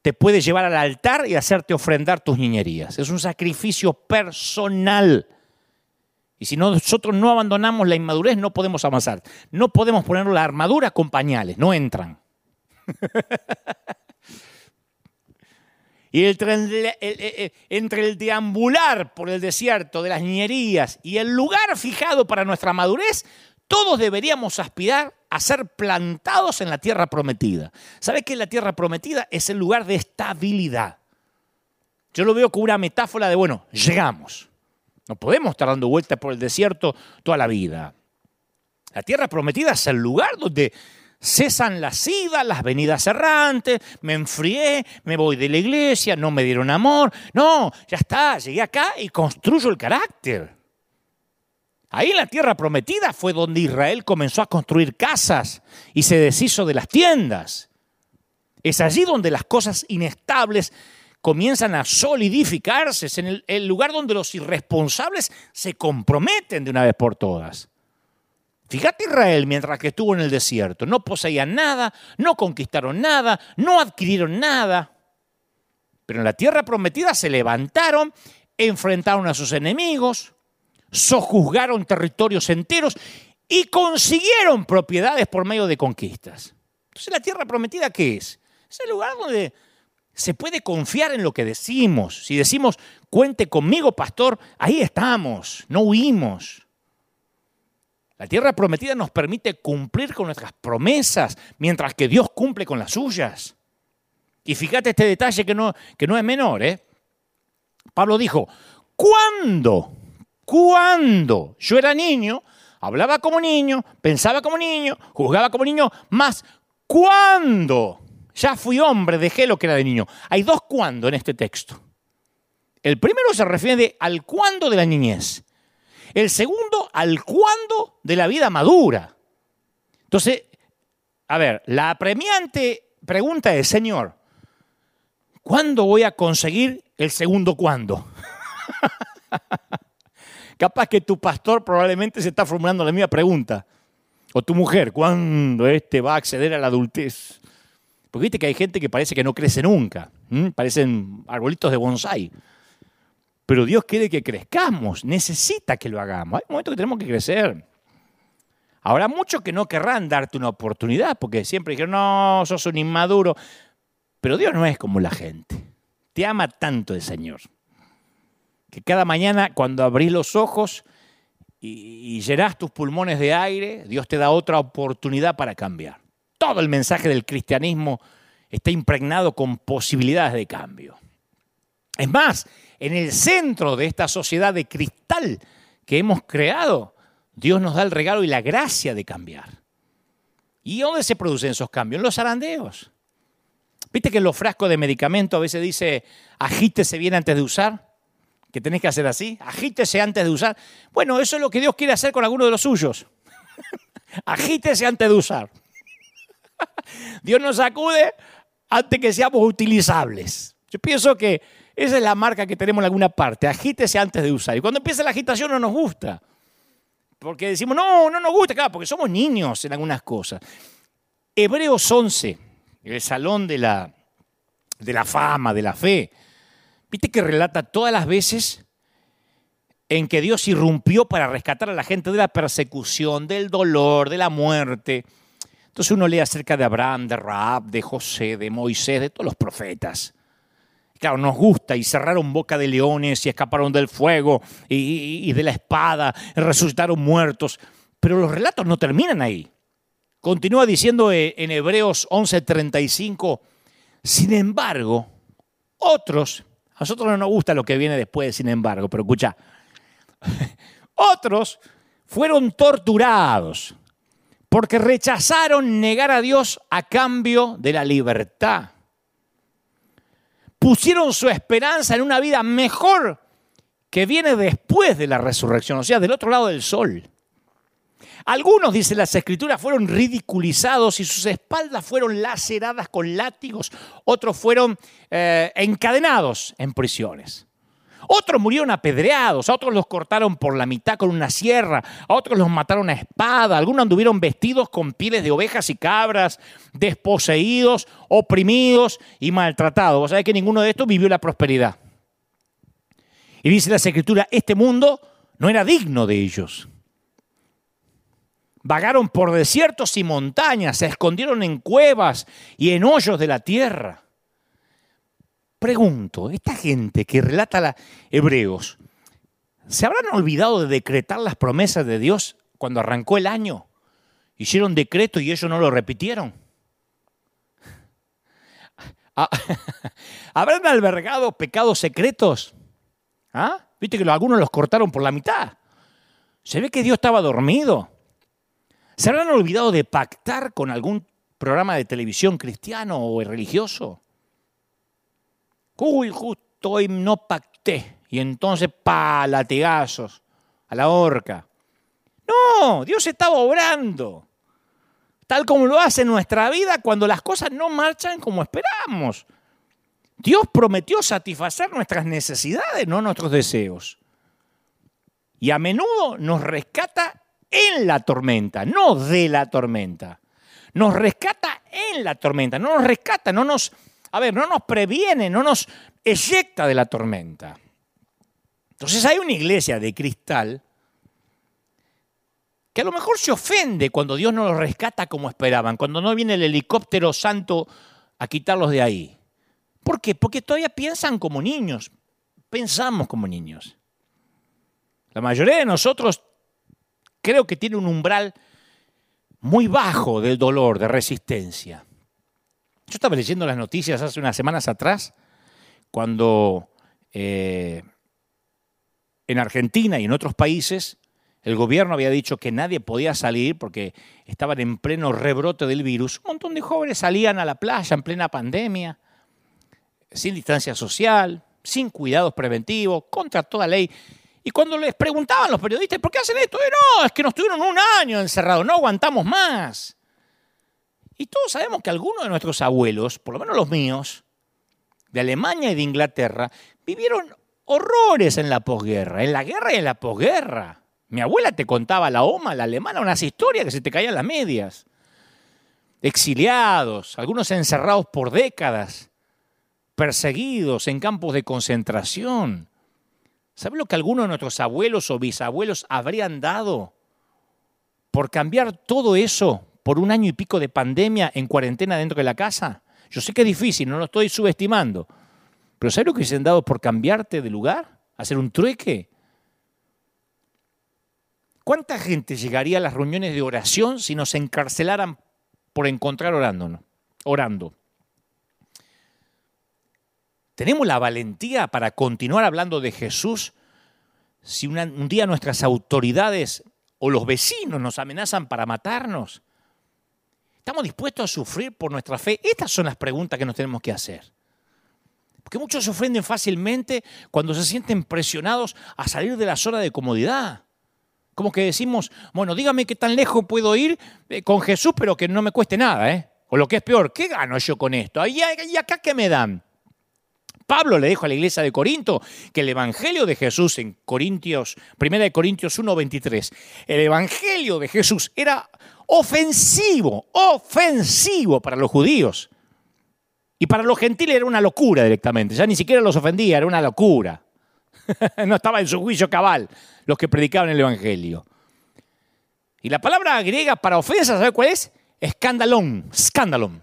te puede llevar al altar y hacerte ofrendar tus niñerías. Es un sacrificio personal. Y si nosotros no abandonamos la inmadurez, no podemos avanzar. No podemos poner la armadura con pañales, no entran. y entre el deambular por el desierto de las niñerías y el lugar fijado para nuestra madurez, todos deberíamos aspirar a ser plantados en la tierra prometida. ¿Sabe que la tierra prometida es el lugar de estabilidad? Yo lo veo como una metáfora de, bueno, llegamos. No podemos estar dando vueltas por el desierto toda la vida. La tierra prometida es el lugar donde cesan las idas, las venidas errantes, me enfrié, me voy de la iglesia, no me dieron amor. No, ya está, llegué acá y construyo el carácter. Ahí en la tierra prometida fue donde Israel comenzó a construir casas y se deshizo de las tiendas. Es allí donde las cosas inestables comienzan a solidificarse, es en el, lugar donde los irresponsables se comprometen de una vez por todas. Fíjate Israel mientras que estuvo en el desierto, no poseían nada, no conquistaron nada, no adquirieron nada, pero en la tierra prometida se levantaron, enfrentaron a sus enemigos, sojuzgaron territorios enteros y consiguieron propiedades por medio de conquistas. Entonces, ¿la tierra prometida qué es? Es el lugar donde se puede confiar en lo que decimos. Si decimos, cuente conmigo, pastor, ahí estamos, no huimos. La tierra prometida nos permite cumplir con nuestras promesas, mientras que Dios cumple con las suyas. Y fíjate este detalle que no, que no es menor. ¿eh? Pablo dijo, ¿cuándo? Cuando yo era niño, hablaba como niño, pensaba como niño, juzgaba como niño, más cuando ya fui hombre, dejé lo que era de niño. Hay dos cuando en este texto. El primero se refiere al cuándo de la niñez. El segundo al cuándo de la vida madura. Entonces, a ver, la apremiante pregunta es, Señor, ¿cuándo voy a conseguir el segundo cuándo? Capaz que tu pastor probablemente se está formulando la misma pregunta. O tu mujer, ¿cuándo este va a acceder a la adultez? Porque viste que hay gente que parece que no crece nunca. Parecen arbolitos de bonsai. Pero Dios quiere que crezcamos, necesita que lo hagamos. Hay momentos que tenemos que crecer. Habrá muchos que no querrán darte una oportunidad, porque siempre dijeron, no, sos un inmaduro. Pero Dios no es como la gente. Te ama tanto el Señor. Que cada mañana cuando abrís los ojos y, y llenás tus pulmones de aire, Dios te da otra oportunidad para cambiar. Todo el mensaje del cristianismo está impregnado con posibilidades de cambio. Es más, en el centro de esta sociedad de cristal que hemos creado, Dios nos da el regalo y la gracia de cambiar. ¿Y dónde se producen esos cambios? En los zarandeos. ¿Viste que en los frascos de medicamento a veces dice agítese bien antes de usar? Que tenés que hacer así, agítese antes de usar. Bueno, eso es lo que Dios quiere hacer con alguno de los suyos. agítese antes de usar. Dios nos sacude antes que seamos utilizables. Yo pienso que esa es la marca que tenemos en alguna parte. Agítese antes de usar. Y cuando empieza la agitación no nos gusta. Porque decimos, no, no nos gusta, porque somos niños en algunas cosas. Hebreos 11, el salón de la, de la fama, de la fe. Viste que relata todas las veces en que Dios irrumpió para rescatar a la gente de la persecución, del dolor, de la muerte. Entonces uno lee acerca de Abraham, de Raab, de José, de Moisés, de todos los profetas. Claro, nos gusta y cerraron boca de leones y escaparon del fuego y, de la espada, resucitaron muertos. Pero los relatos no terminan ahí. Continúa diciendo eh, en Hebreos 11:35, sin embargo, otros, a nosotros no nos gusta lo que viene después de sin embargo, pero escucha, otros fueron torturados porque rechazaron negar a Dios a cambio de la libertad pusieron su esperanza en una vida mejor que viene después de la resurrección, o sea, del otro lado del sol. Algunos, dice las escrituras, fueron ridiculizados y sus espaldas fueron laceradas con látigos, otros fueron eh, encadenados en prisiones. Otros murieron apedreados, a otros los cortaron por la mitad con una sierra, a otros los mataron a espada, algunos anduvieron vestidos con pieles de ovejas y cabras, desposeídos, oprimidos y maltratados. Vos sabés que ninguno de estos vivió la prosperidad. Y dice la escritura, este mundo no era digno de ellos. Vagaron por desiertos y montañas, se escondieron en cuevas y en hoyos de la tierra pregunto, esta gente que relata a Hebreos, ¿se habrán olvidado de decretar las promesas de Dios cuando arrancó el año? Hicieron decreto y ellos no lo repitieron. Ah, ¿Habrán albergado pecados secretos? ¿Ah? Viste que algunos los cortaron por la mitad. Se ve que Dios estaba dormido. ¿Se habrán olvidado de pactar con algún programa de televisión cristiano o religioso? Justo no pacté. Y entonces, pa, latigazos, a la horca. No, Dios estaba obrando. Tal como lo hace en nuestra vida cuando las cosas no marchan como esperamos. Dios prometió satisfacer nuestras necesidades, no nuestros deseos. Y a menudo nos rescata en la tormenta, no de la tormenta. Nos rescata en la tormenta, no nos rescata, no nos a ver, no nos previene, no nos eyecta de la tormenta. Entonces hay una iglesia de cristal que a lo mejor se ofende cuando Dios no los rescata como esperaban, cuando no viene el helicóptero santo a quitarlos de ahí. ¿Por qué? Porque todavía piensan como niños, pensamos como niños. La mayoría de nosotros creo que tiene un umbral muy bajo del dolor, de resistencia. Yo estaba leyendo las noticias hace unas semanas atrás, cuando eh, en Argentina y en otros países el gobierno había dicho que nadie podía salir porque estaban en pleno rebrote del virus. Un montón de jóvenes salían a la playa en plena pandemia, sin distancia social, sin cuidados preventivos, contra toda ley. Y cuando les preguntaban los periodistas, ¿por qué hacen esto? no, es que nos tuvieron un año encerrados, no aguantamos más. Y todos sabemos que algunos de nuestros abuelos, por lo menos los míos, de Alemania y de Inglaterra, vivieron horrores en la posguerra, en la guerra y en la posguerra. Mi abuela te contaba la OMA, la alemana, unas historias que se te caían las medias. Exiliados, algunos encerrados por décadas, perseguidos en campos de concentración. ¿Sabe lo que algunos de nuestros abuelos o bisabuelos habrían dado por cambiar todo eso por un año y pico de pandemia en cuarentena dentro de la casa? Yo sé que es difícil, no lo estoy subestimando, pero ¿sabe lo que se han dado por cambiarte de lugar? ¿Hacer un trueque? ¿Cuánta gente llegaría a las reuniones de oración si nos encarcelaran por encontrar orando? orando? ¿Tenemos la valentía para continuar hablando de Jesús si un día nuestras autoridades o los vecinos nos amenazan para matarnos? ¿Estamos dispuestos a sufrir por nuestra fe? Estas son las preguntas que nos tenemos que hacer. Porque muchos se ofenden fácilmente cuando se sienten presionados a salir de la zona de comodidad. Como que decimos, bueno, dígame qué tan lejos puedo ir eh, con Jesús, pero que no me cueste nada, ¿eh? O lo que es peor, ¿qué gano yo con esto? ¿Y acá qué me dan? Pablo le dijo a la iglesia de Corinto que el evangelio de Jesús en Corintios, 1 Corintios 1:23, el evangelio de Jesús era ofensivo, ofensivo para los judíos. Y para los gentiles era una locura directamente, ya ni siquiera los ofendía, era una locura. no estaba en su juicio cabal los que predicaban el evangelio. Y la palabra griega para ofensa, ¿sabe cuál es? Escandalón, escandalón.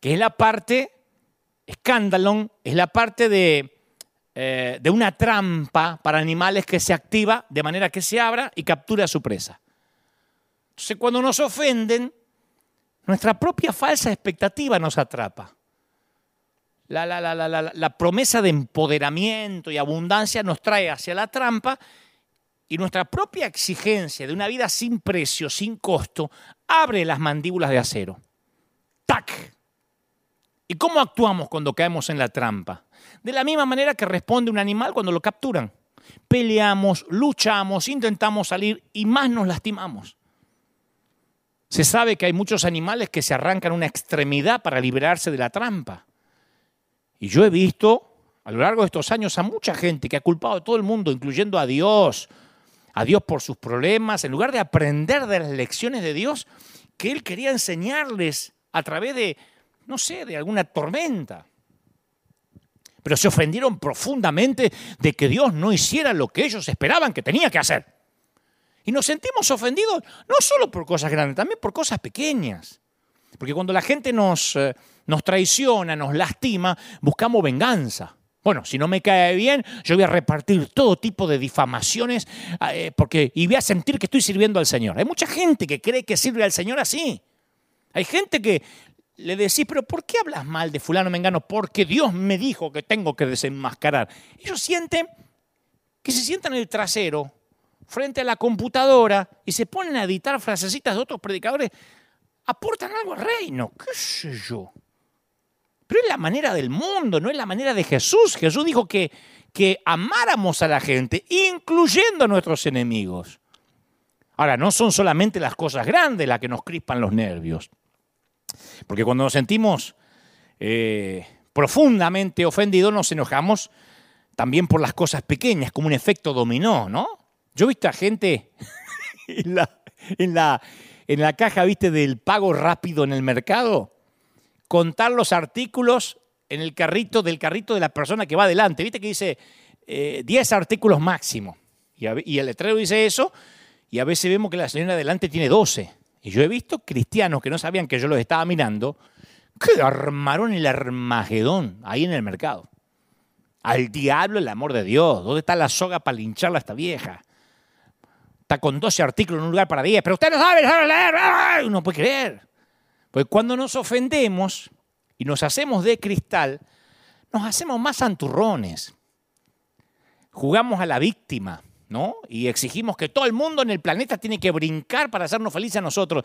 Que es la parte Escándalo es la parte de, eh, de una trampa para animales que se activa de manera que se abra y captura a su presa. Entonces cuando nos ofenden, nuestra propia falsa expectativa nos atrapa. La, la, la, la, promesa de empoderamiento y abundancia nos trae hacia la trampa y nuestra propia exigencia de una vida sin precio, sin costo, abre las mandíbulas de acero. ¡Tac! ¿Y cómo actuamos cuando caemos en la trampa? De la misma manera que responde un animal cuando lo capturan. Peleamos, luchamos, intentamos salir y más nos lastimamos. Se sabe que hay muchos animales que se arrancan una extremidad para liberarse de la trampa. Y yo he visto a lo largo de estos años a mucha gente que ha culpado a todo el mundo, incluyendo a Dios, a Dios por sus problemas, en lugar de aprender de las lecciones de Dios que Él quería enseñarles a través de no sé, de alguna tormenta. Pero se ofendieron profundamente de que Dios no hiciera lo que ellos esperaban que tenía que hacer. Y nos sentimos ofendidos no solo por cosas grandes, también por cosas pequeñas. Porque cuando la gente nos, eh, nos traiciona, nos lastima, buscamos venganza. Bueno, si no me cae bien, yo voy a repartir todo tipo de difamaciones eh, porque, y voy a sentir que estoy sirviendo al Señor. Hay mucha gente que cree que sirve al Señor así. Hay gente que le decís, pero ¿por qué hablas mal de fulano mengano? Porque Dios me dijo que tengo que desenmascarar. Ellos sienten que se sientan en el trasero frente a la computadora y se ponen a editar frasecitas de otros predicadores, aportan algo al reino, qué sé yo. Pero es la manera del mundo, no es la manera de Jesús. Jesús dijo que, que amáramos a la gente, incluyendo a nuestros enemigos. Ahora, no son solamente las cosas grandes las que nos crispan los nervios. Porque cuando nos sentimos eh, profundamente ofendidos, nos enojamos también por las cosas pequeñas, como un efecto dominó, ¿no? Yo he visto a gente en, la, en la caja, ¿viste? Del pago rápido en el mercado, contar los artículos en el carrito del carrito de la persona que va adelante. ¿Viste que dice 10 eh, artículos máximo? Y, y el letrero dice eso, y a veces vemos que la señora adelante tiene 12. Y yo he visto cristianos que no sabían que yo los estaba mirando, que armaron el Armagedón ahí en el mercado. Al diablo el amor de Dios. ¿Dónde está la soga para lincharla a esta vieja? Está con 12 artículos en un lugar para 10, pero usted no sabe, no leer. Puede creer. Pues cuando nos ofendemos y nos hacemos de cristal, nos hacemos más santurrones. Jugamos a la víctima. ¿No? Y exigimos que todo el mundo en el planeta tiene que brincar para hacernos felices a nosotros.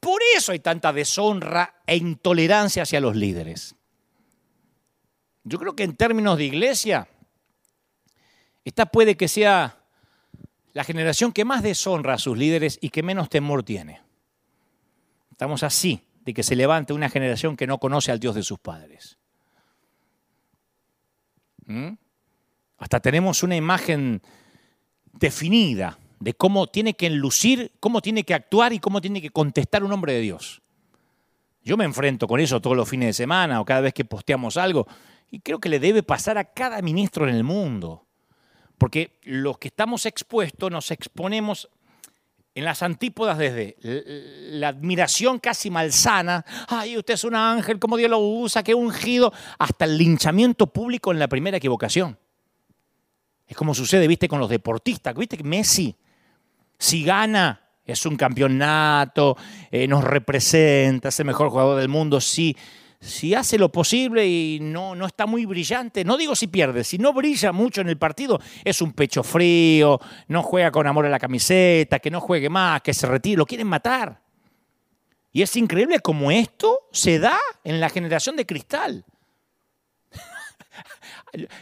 Por eso hay tanta deshonra e intolerancia hacia los líderes. Yo creo que en términos de iglesia, esta puede que sea la generación que más deshonra a sus líderes y que menos temor tiene. Estamos así de que se levante una generación que no conoce al Dios de sus padres. ¿Mm? Hasta tenemos una imagen definida de cómo tiene que enlucir, cómo tiene que actuar y cómo tiene que contestar un hombre de Dios. Yo me enfrento con eso todos los fines de semana o cada vez que posteamos algo y creo que le debe pasar a cada ministro en el mundo. Porque los que estamos expuestos nos exponemos en las antípodas desde la admiración casi malsana, ay, usted es un ángel, cómo Dios lo usa, qué ungido, hasta el linchamiento público en la primera equivocación. Es como sucede, viste, con los deportistas, viste que Messi, si gana, es un campeonato, eh, nos representa, es el mejor jugador del mundo, sí si hace lo posible y no, no está muy brillante, no digo si pierde, si no brilla mucho en el partido, es un pecho frío, no juega con amor a la camiseta, que no juegue más, que se retire, lo quieren matar. Y es increíble cómo esto se da en la generación de cristal.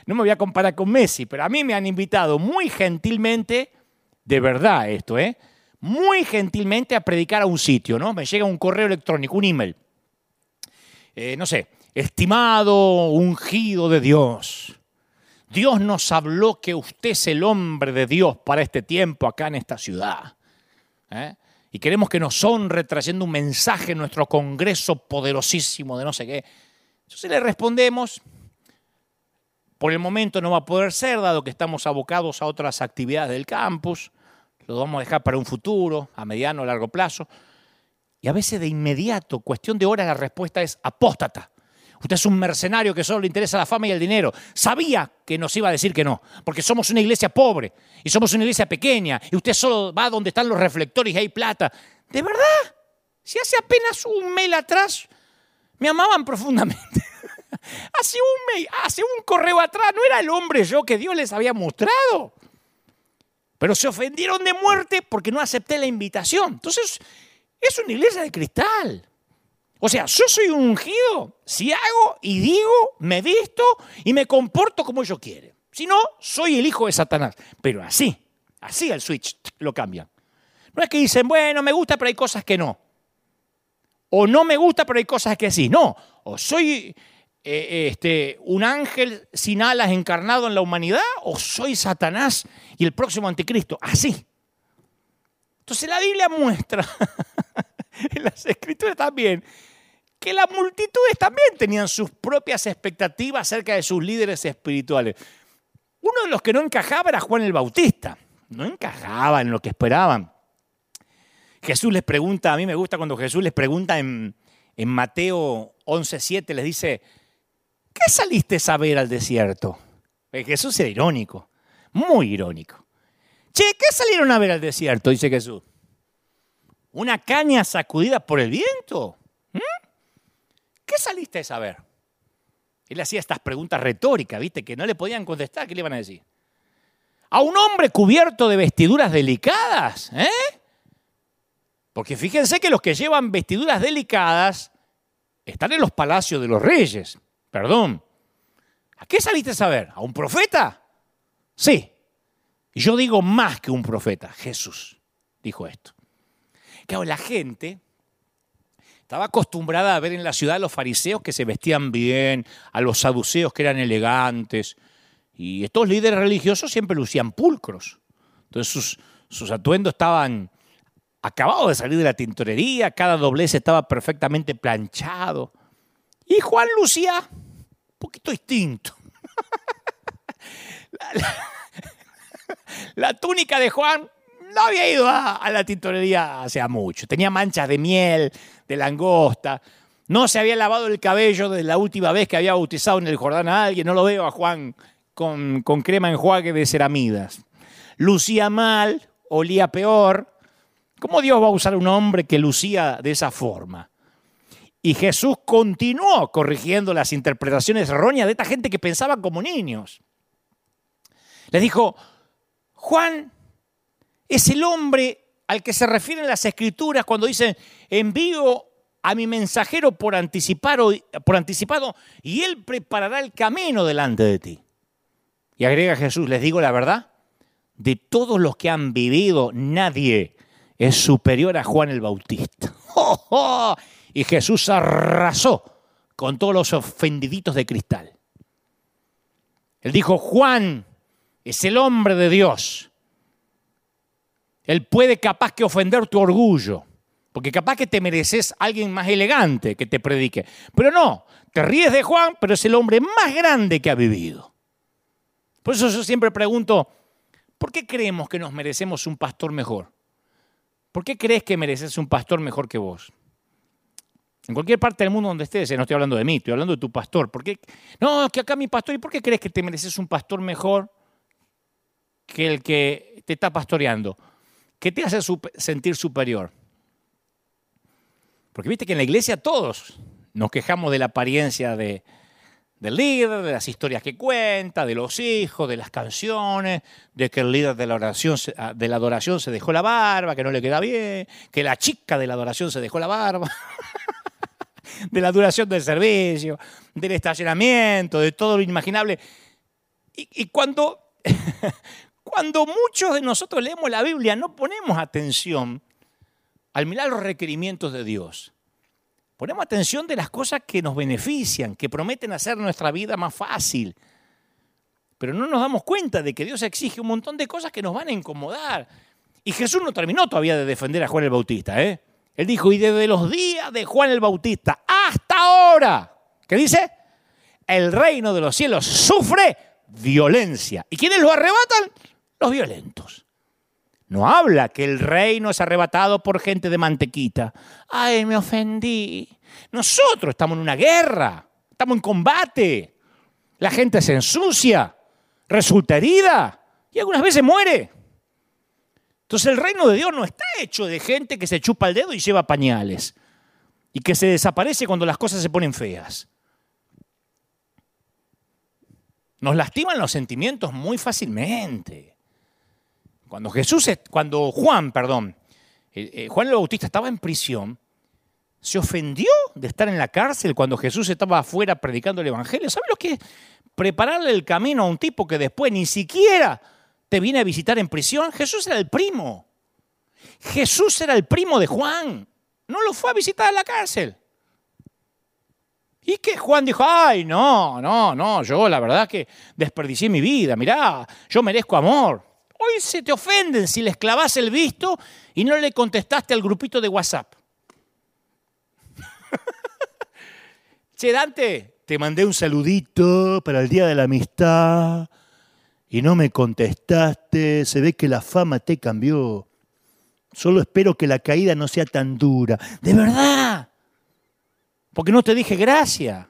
No me voy a comparar con Messi, pero a mí me han invitado muy gentilmente, de verdad esto, ¿eh? Muy gentilmente a predicar a un sitio, ¿no? Me llega un correo electrónico, un email eh, no sé, estimado ungido de Dios. Dios nos habló que usted es el hombre de Dios para este tiempo acá en esta ciudad. ¿eh? Y queremos que nos honre trayendo un mensaje en nuestro congreso poderosísimo de no sé qué. Entonces le respondemos, por el momento no va a poder ser, dado que estamos abocados a otras actividades del campus. Lo vamos a dejar para un futuro, a mediano o largo plazo. Y a veces de inmediato, cuestión de horas, la respuesta es apóstata. Usted es un mercenario que solo le interesa la fama y el dinero. Sabía que nos iba a decir que no, porque somos una iglesia pobre y somos una iglesia pequeña y usted solo va donde están los reflectores y hay plata. ¿De verdad? Si hace apenas un mail atrás me amaban profundamente. Hace un correo atrás, no era el hombre yo que Dios les había mostrado. Pero se ofendieron de muerte porque no acepté la invitación. Entonces, es una iglesia de cristal. O sea, yo soy un ungido si hago y digo, me visto y me comporto como yo quiero. Si no, soy el hijo de Satanás. Pero así, así el switch lo cambian. No es que dicen, bueno, me gusta, pero hay cosas que no. O no me gusta, pero hay cosas que sí. No, o soy eh, este, un ángel sin alas encarnado en la humanidad, o soy Satanás y el próximo anticristo. Así. Entonces la Biblia muestra en las escrituras también, que las multitudes también tenían sus propias expectativas acerca de sus líderes espirituales. Uno de los que no encajaba era Juan el Bautista, no encajaba en lo que esperaban. Jesús les pregunta, a mí me gusta cuando Jesús les pregunta en, en Mateo 11:7, les dice, ¿qué saliste a ver al desierto? Jesús era irónico, muy irónico. Che, ¿qué salieron a ver al desierto? Dice Jesús una caña sacudida por el viento. ¿Mm? ¿Qué saliste a saber? Él hacía estas preguntas retóricas, ¿viste? Que no le podían contestar. ¿Qué le iban a decir? A un hombre cubierto de vestiduras delicadas, ¿eh? Porque fíjense que los que llevan vestiduras delicadas están en los palacios de los reyes. Perdón. ¿A qué saliste a saber? ¿A un profeta? Sí. Y yo digo más que un profeta. Jesús dijo esto. Claro, la gente estaba acostumbrada a ver en la ciudad a los fariseos que se vestían bien, a los saduceos que eran elegantes. Y estos líderes religiosos siempre lucían pulcros. Entonces sus, sus atuendos estaban acabados de salir de la tintorería, cada doblez estaba perfectamente planchado. Y Juan lucía un poquito distinto. la túnica de Juan no había ido a, la tintorería hace mucho. Tenía manchas de miel, de langosta. No se había lavado el cabello desde la última vez que había bautizado en el Jordán a alguien. No lo veo a Juan con, con crema enjuague de ceramidas. Lucía mal, olía peor. ¿Cómo Dios va a usar un hombre que lucía de esa forma? Y Jesús continuó corrigiendo las interpretaciones erróneas de esta gente que pensaba como niños. Les dijo, Juan es el hombre al que se refieren las escrituras cuando dicen, envío a mi mensajero por anticipado, y él preparará el camino delante de ti. Y agrega Jesús, les digo la verdad, de todos los que han vivido, nadie es superior a Juan el Bautista. Y Jesús arrasó con todos los ofendiditos de cristal. Él dijo, Juan es el hombre de Dios. Él puede capaz que ofender tu orgullo, porque capaz que te mereces alguien más elegante que te predique. Pero no, te ríes de Juan, pero es el hombre más grande que ha vivido. Por eso yo siempre pregunto, ¿por qué creemos que nos merecemos un pastor mejor? ¿Por qué crees que mereces un pastor mejor que vos? En cualquier parte del mundo donde estés, eh, no estoy hablando de mí, estoy hablando de tu pastor. ¿Por qué? No, es que acá mi pastor, ¿y por qué crees que te mereces un pastor mejor que el que te está pastoreando? ¿Qué te hace sentir superior? Porque viste que en la iglesia todos nos quejamos de la apariencia de, del líder, de las historias que cuenta, de los hijos, de las canciones, de que el líder de la, oración, ah, de la adoración se dejó la barba, que no le queda bien, que la chica de la adoración se dejó la barba. de la duración del servicio, del estacionamiento, de todo lo inimaginable. Y, cuando, cuando muchos de nosotros leemos la Biblia, no ponemos atención al mirar los requerimientos de Dios. Ponemos atención de las cosas que nos benefician, que prometen hacer nuestra vida más fácil. Pero no nos damos cuenta de que Dios exige un montón de cosas que nos van a incomodar. Y Jesús no terminó todavía de defender a Juan el Bautista. ¿eh? Él dijo, y desde los días de Juan el Bautista hasta ahora, ¿qué dice? El reino de los cielos sufre violencia. ¿Y quiénes lo arrebatan? Los violentos. No habla que el reino es arrebatado por gente de mantequita. Ay, me ofendí. Nosotros estamos en una guerra, estamos en combate. La gente se ensucia, resulta herida y algunas veces muere. Entonces el reino de Dios no está hecho de gente que se chupa el dedo y lleva pañales y que se desaparece cuando las cosas se ponen feas. Nos lastiman los sentimientos muy fácilmente. Cuando Jesús, cuando Juan, perdón, eh, eh, Juan el Bautista estaba en prisión, se ofendió de estar en la cárcel cuando Jesús estaba afuera predicando el Evangelio. ¿Sabe lo que es prepararle el camino a un tipo que después ni siquiera te viene a visitar en prisión, Jesús era el primo. Jesús era el primo de Juan. No lo fue a visitar a la cárcel. Y que Juan dijo, ay, no, no, no, yo la verdad que desperdicié mi vida, mirá, yo merezco amor. Hoy se te ofenden si les clavas el visto y no le contestaste al grupito de WhatsApp. che, Dante, te mandé un saludito para el Día de la Amistad y no me contestaste, se ve que la fama te cambió. Solo espero que la caída no sea tan dura. De verdad. Porque no te dije gracias.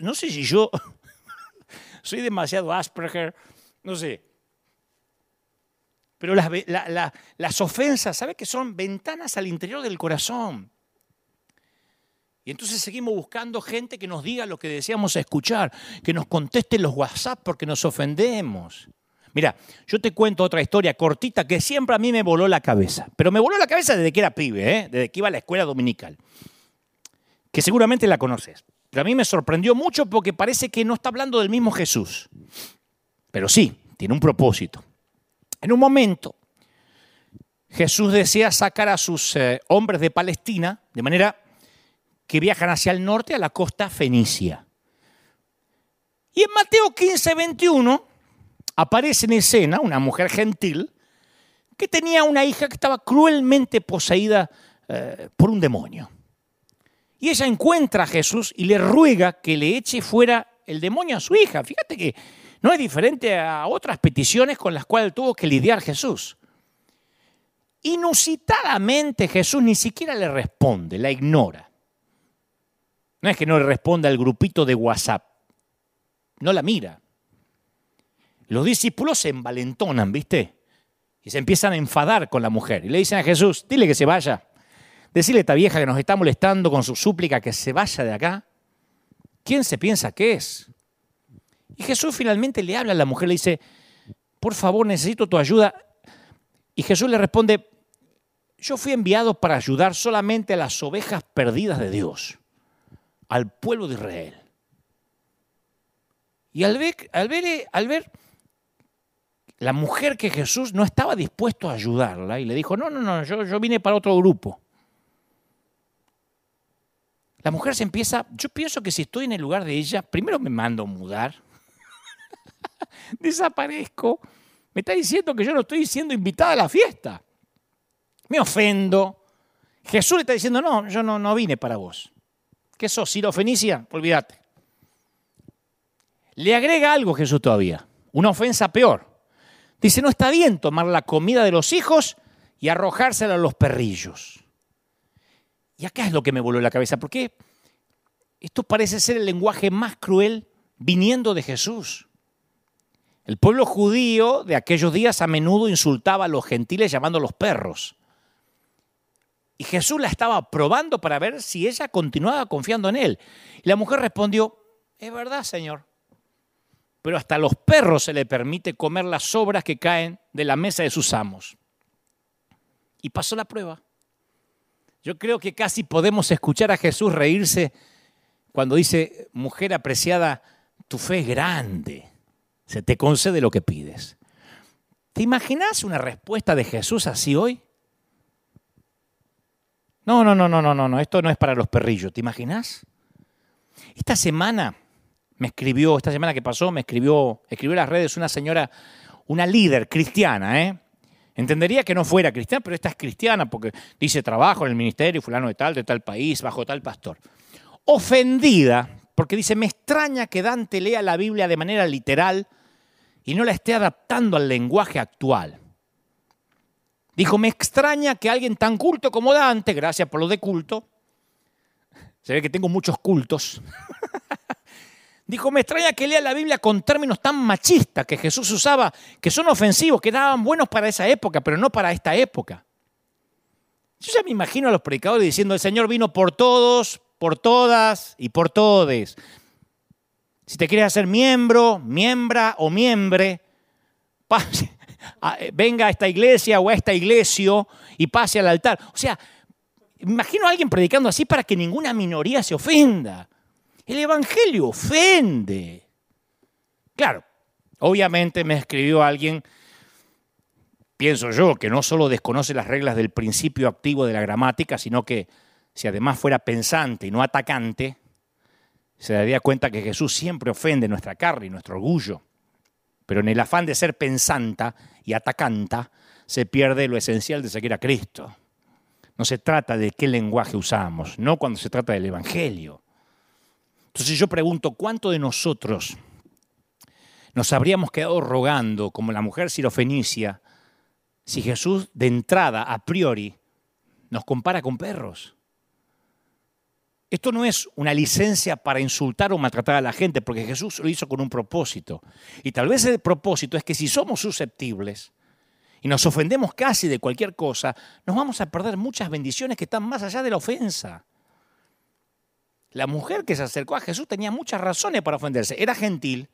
No sé si yo, soy demasiado Asperger, no sé. Pero las, las ofensas, ¿sabe que son ventanas al interior del corazón? Y entonces seguimos buscando gente que nos diga lo que deseamos escuchar, que nos conteste los WhatsApp porque nos ofendemos. Mira, yo te cuento otra historia cortita que siempre a mí me voló la cabeza, pero me voló la cabeza desde que era pibe, ¿eh? desde que iba a la escuela dominical, que seguramente la conoces. Pero a mí me sorprendió mucho porque parece que no está hablando del mismo Jesús. Pero sí, tiene un propósito. En un momento, Jesús desea sacar a sus eh, hombres de Palestina de manera que viajan hacia el norte a la costa fenicia. Y en Mateo 15, 21 aparece en escena una mujer gentil que tenía una hija que estaba cruelmente poseída eh, por un demonio. Y ella encuentra a Jesús y le ruega que le eche fuera el demonio a su hija. Fíjate que no es diferente a otras peticiones con las cuales tuvo que lidiar Jesús. Inusitadamente Jesús ni siquiera le responde, la ignora. No es que no le responda al grupito de WhatsApp, no la mira. Los discípulos se envalentonan, ¿viste? Y se empiezan a enfadar con la mujer. Y le dicen a Jesús, dile que se vaya. Decirle a esta vieja que nos está molestando con su súplica que se vaya de acá. ¿Quién se piensa que es? Y Jesús finalmente le habla a la mujer, le dice, por favor, necesito tu ayuda. Y Jesús le responde, yo fui enviado para ayudar solamente a las ovejas perdidas de Dios al pueblo de Israel. Y al ver, al ver, al ver la mujer que Jesús no estaba dispuesto a ayudarla y le dijo, no, no, no, yo, yo vine para otro grupo. La mujer se empieza, yo pienso que si estoy en el lugar de ella, primero me mando a mudar, desaparezco, me está diciendo que yo no estoy siendo invitada a la fiesta, me ofendo. Jesús le está diciendo, no, yo no, no vine para vos. ¿Qué sos, Fenicia? Olvídate. Le agrega algo Jesús todavía, una ofensa peor. Dice, no está bien tomar la comida de los hijos y arrojársela a los perrillos. Y acá es lo que me voló la cabeza, porque esto parece ser el lenguaje más cruel viniendo de Jesús. El pueblo judío de aquellos días a menudo insultaba a los gentiles llamándolos perros. Y Jesús la estaba probando para ver si ella continuaba confiando en él. Y la mujer respondió, es verdad, Señor. Pero hasta a los perros se le permite comer las sobras que caen de la mesa de sus amos. Y pasó la prueba. Yo creo que casi podemos escuchar a Jesús reírse cuando dice, mujer apreciada, tu fe es grande, se te concede lo que pides. ¿Te imaginas una respuesta de Jesús así hoy? No, no, no, no, no, no, no, esto no es para los perrillos, ¿te imaginas? Esta semana me escribió, esta semana que pasó, me escribió, escribió en las redes una señora, una líder cristiana, ¿eh? Entendería que no fuera cristiana, pero esta es cristiana porque dice trabajo en el ministerio, fulano de tal, de tal país, bajo tal pastor. Ofendida porque dice, me extraña que Dante lea la Biblia de manera literal y no la esté adaptando al lenguaje actual. Dijo, me extraña que alguien tan culto como Dante, gracias por lo de culto, se ve que tengo muchos cultos, Dijo, me extraña que lea la Biblia con términos tan machistas que Jesús usaba, que son ofensivos, que daban buenos para esa época, pero no para esta época. Yo ya me imagino a los predicadores diciendo, el Señor vino por todos, por todas y por todes. Si te quieres hacer miembro, miembra o miembre, venga a esta iglesia o a esta iglesia y pase al altar. O sea, imagino a alguien predicando así para que ninguna minoría se ofenda. El Evangelio ofende. Claro, obviamente me escribió alguien, pienso yo, que no solo desconoce las reglas del principio activo de la gramática, sino que si además fuera pensante y no atacante, se daría cuenta que Jesús siempre ofende nuestra carne y nuestro orgullo. Pero en el afán de ser pensanta y atacanta, se pierde lo esencial de seguir a Cristo. No se trata de qué lenguaje usamos, no cuando se trata del Evangelio. Entonces yo pregunto, ¿cuánto de nosotros nos habríamos quedado rogando, como la mujer sirofenicia, si Jesús de entrada, a priori, nos compara con perros? Esto no es una licencia para insultar o maltratar a la gente, porque Jesús lo hizo con un propósito. Y tal vez el propósito es que si somos susceptibles y nos ofendemos casi de cualquier cosa, nos vamos a perder muchas bendiciones que están más allá de la ofensa. La mujer que se acercó a Jesús tenía muchas razones para ofenderse. Era gentil,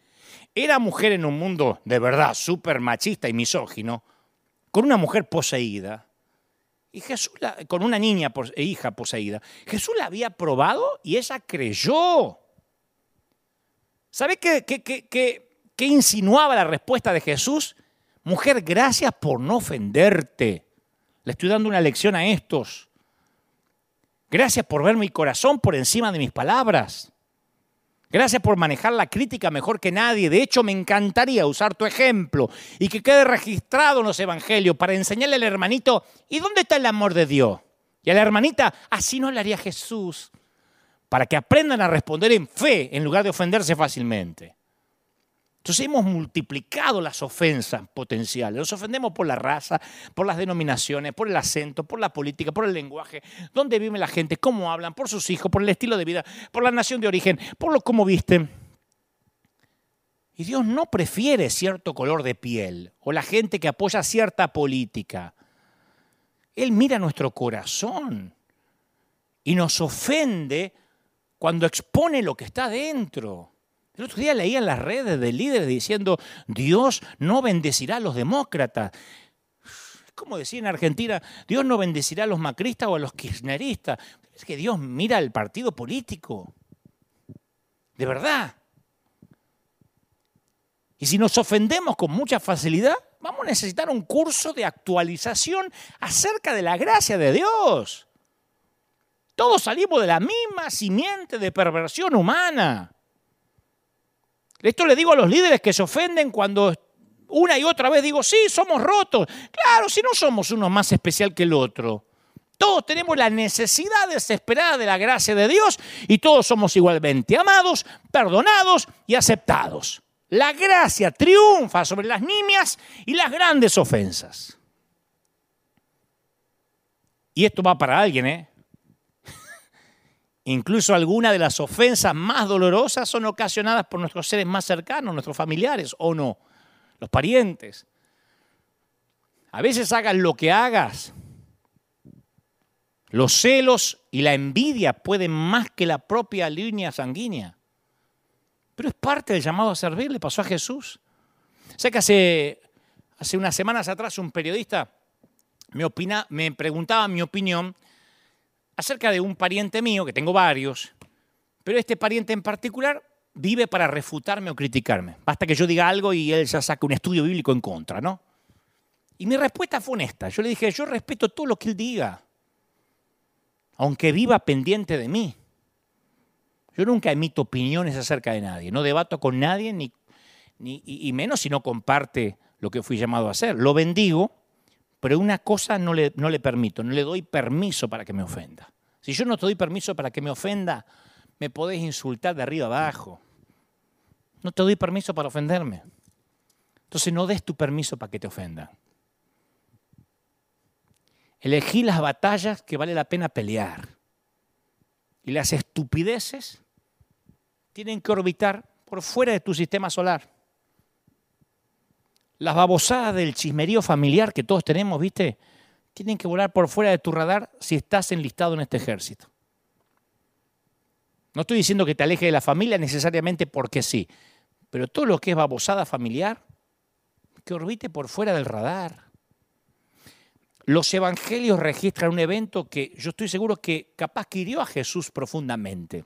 era mujer en un mundo de verdad súper machista y misógino, con una mujer poseída, y Jesús con una niña e hija poseída. Jesús la había probado y ella creyó. ¿Sabe qué, qué, qué insinuaba la respuesta de Jesús? Mujer, gracias por no ofenderte. Le estoy dando una lección a estos. Gracias por ver mi corazón por encima de mis palabras. Gracias por manejar la crítica mejor que nadie. De hecho, me encantaría usar tu ejemplo y que quede registrado en los evangelios para enseñarle al hermanito, ¿y dónde está el amor de Dios? Y a la hermanita, así no le haría Jesús, para que aprendan a responder en fe en lugar de ofenderse fácilmente. Entonces hemos multiplicado las ofensas potenciales. Nos ofendemos por la raza, por las denominaciones, por el acento, por la política, por el lenguaje, dónde vive la gente, cómo hablan, por sus hijos, por el estilo de vida, por la nación de origen, por lo cómo visten. Y Dios no prefiere cierto color de piel o la gente que apoya cierta política. Él mira nuestro corazón y nos ofende cuando expone lo que está dentro. El otro día leía en las redes de líderes diciendo, Dios no bendecirá a los demócratas. Como decir en Argentina, Dios no bendecirá a los macristas o a los kirchneristas. Es que Dios mira al partido político. De verdad. Y si nos ofendemos con mucha facilidad, vamos a necesitar un curso de actualización acerca de la gracia de Dios. Todos salimos de la misma simiente de perversión humana. Esto le digo a los líderes que se ofenden cuando una y otra vez digo, sí, somos rotos. Claro, si no somos uno más especial que el otro. Todos tenemos la necesidad desesperada de la gracia de Dios y todos somos igualmente amados, perdonados y aceptados. La gracia triunfa sobre las nimias y las grandes ofensas. Y esto va para alguien, ¿eh? Incluso algunas de las ofensas más dolorosas son ocasionadas por nuestros seres más cercanos, nuestros familiares, o no, los parientes. A veces hagas lo que hagas, los celos y la envidia pueden más que la propia línea sanguínea. Pero es parte del llamado a servir, le pasó a Jesús. Sé que hace, unas semanas atrás un periodista me preguntaba mi opinión acerca de un pariente mío, que tengo varios, pero este pariente en particular vive para refutarme o criticarme. Basta que yo diga algo y él ya saca un estudio bíblico en contra, ¿no? Y mi respuesta fue honesta. Yo le dije, yo respeto todo lo que él diga aunque viva pendiente de mí. Yo nunca emito opiniones acerca de nadie, no debato con nadie, ni, y menos si no comparte lo que fui llamado a hacer. Lo bendigo, pero una cosa no le, no le permito, no le doy permiso para que me ofenda. Si yo no te doy permiso para que me ofenda, me podés insultar de arriba abajo. No te doy permiso para ofenderme. Entonces no des tu permiso para que te ofendan. Elegí las batallas que vale la pena pelear. Y las estupideces tienen que orbitar por fuera de tu sistema solar. Las babosadas del chismerío familiar que todos tenemos, ¿viste? Tienen que volar por fuera de tu radar si estás enlistado en este ejército. No estoy diciendo que te aleje de la familia necesariamente porque sí, pero todo lo que es babosada familiar, que orbite por fuera del radar. Los evangelios registran un evento que yo estoy seguro que capaz que hirió a Jesús profundamente.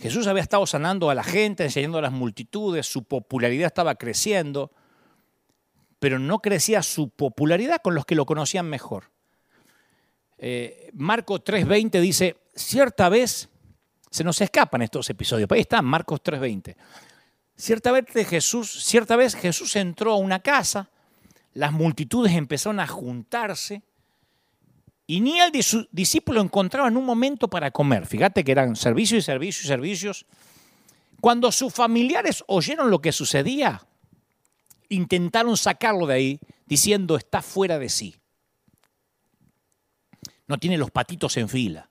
Jesús había estado sanando a la gente, enseñando a las multitudes, su popularidad estaba creciendo, pero no crecía su popularidad con los que lo conocían mejor. Eh, Marcos 3:20 dice, cierta vez, se nos escapan estos episodios, ahí está Marcos 3:20. Cierta cierta vez Jesús entró a una casa, las multitudes empezaron a juntarse y ni el discípulo encontraban un momento para comer. Fíjate que eran servicios y servicios y servicios. Cuando sus familiares oyeron lo que sucedía, intentaron sacarlo de ahí diciendo está fuera de sí. No tiene los patitos en fila.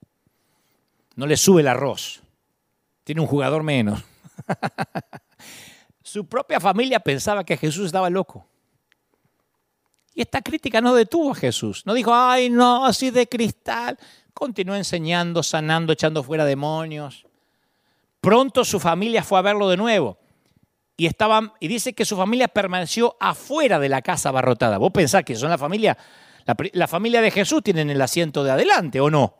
No le sube el arroz. Tiene un jugador menos. Su propia familia pensaba que Jesús estaba loco. Y esta crítica no detuvo a Jesús. No dijo, ay, no, así de cristal. Continuó enseñando, sanando, echando fuera demonios. Pronto su familia fue a verlo de nuevo. Y, estaban, y dice que su familia permaneció afuera de la casa abarrotada. Vos pensás que son la familia, la, familia de Jesús tienen el asiento de adelante, ¿o no?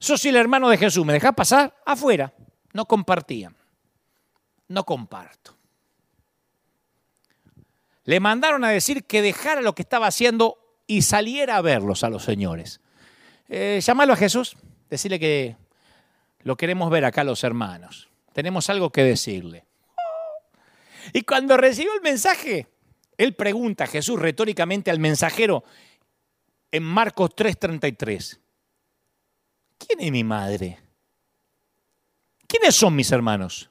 Sos el hermano de Jesús, ¿me dejás pasar? Afuera. No compartían. No comparto le mandaron a decir que dejara lo que estaba haciendo y saliera a verlos a los señores. Eh, llámalo a Jesús, decirle que lo queremos ver acá los hermanos. Tenemos algo que decirle. Y cuando recibió el mensaje, él pregunta a Jesús retóricamente al mensajero en Marcos 3:33, ¿quién es mi madre? ¿Quiénes son mis hermanos?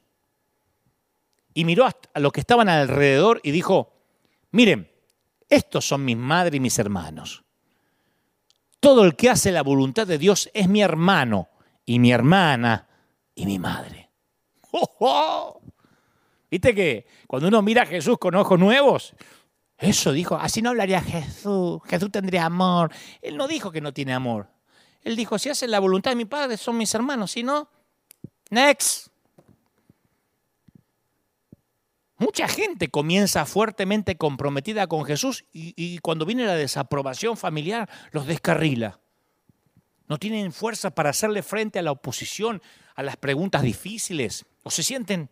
Y miró a los que estaban alrededor y dijo, Miren, estos son mi madre y mis hermanos. Todo el que hace la voluntad de Dios es mi hermano y mi hermana y mi madre. ¡Oh, viste que cuando uno mira a Jesús con ojos nuevos, eso dijo, así no hablaría Jesús, Jesús tendría amor. Él no dijo que no tiene amor. Él dijo, si hacen la voluntad de mi Padre son mis hermanos, si no, next. Mucha gente comienza fuertemente comprometida con Jesús y, cuando viene la desaprobación familiar los descarrila. No tienen fuerza para hacerle frente a la oposición, a las preguntas difíciles, o se sienten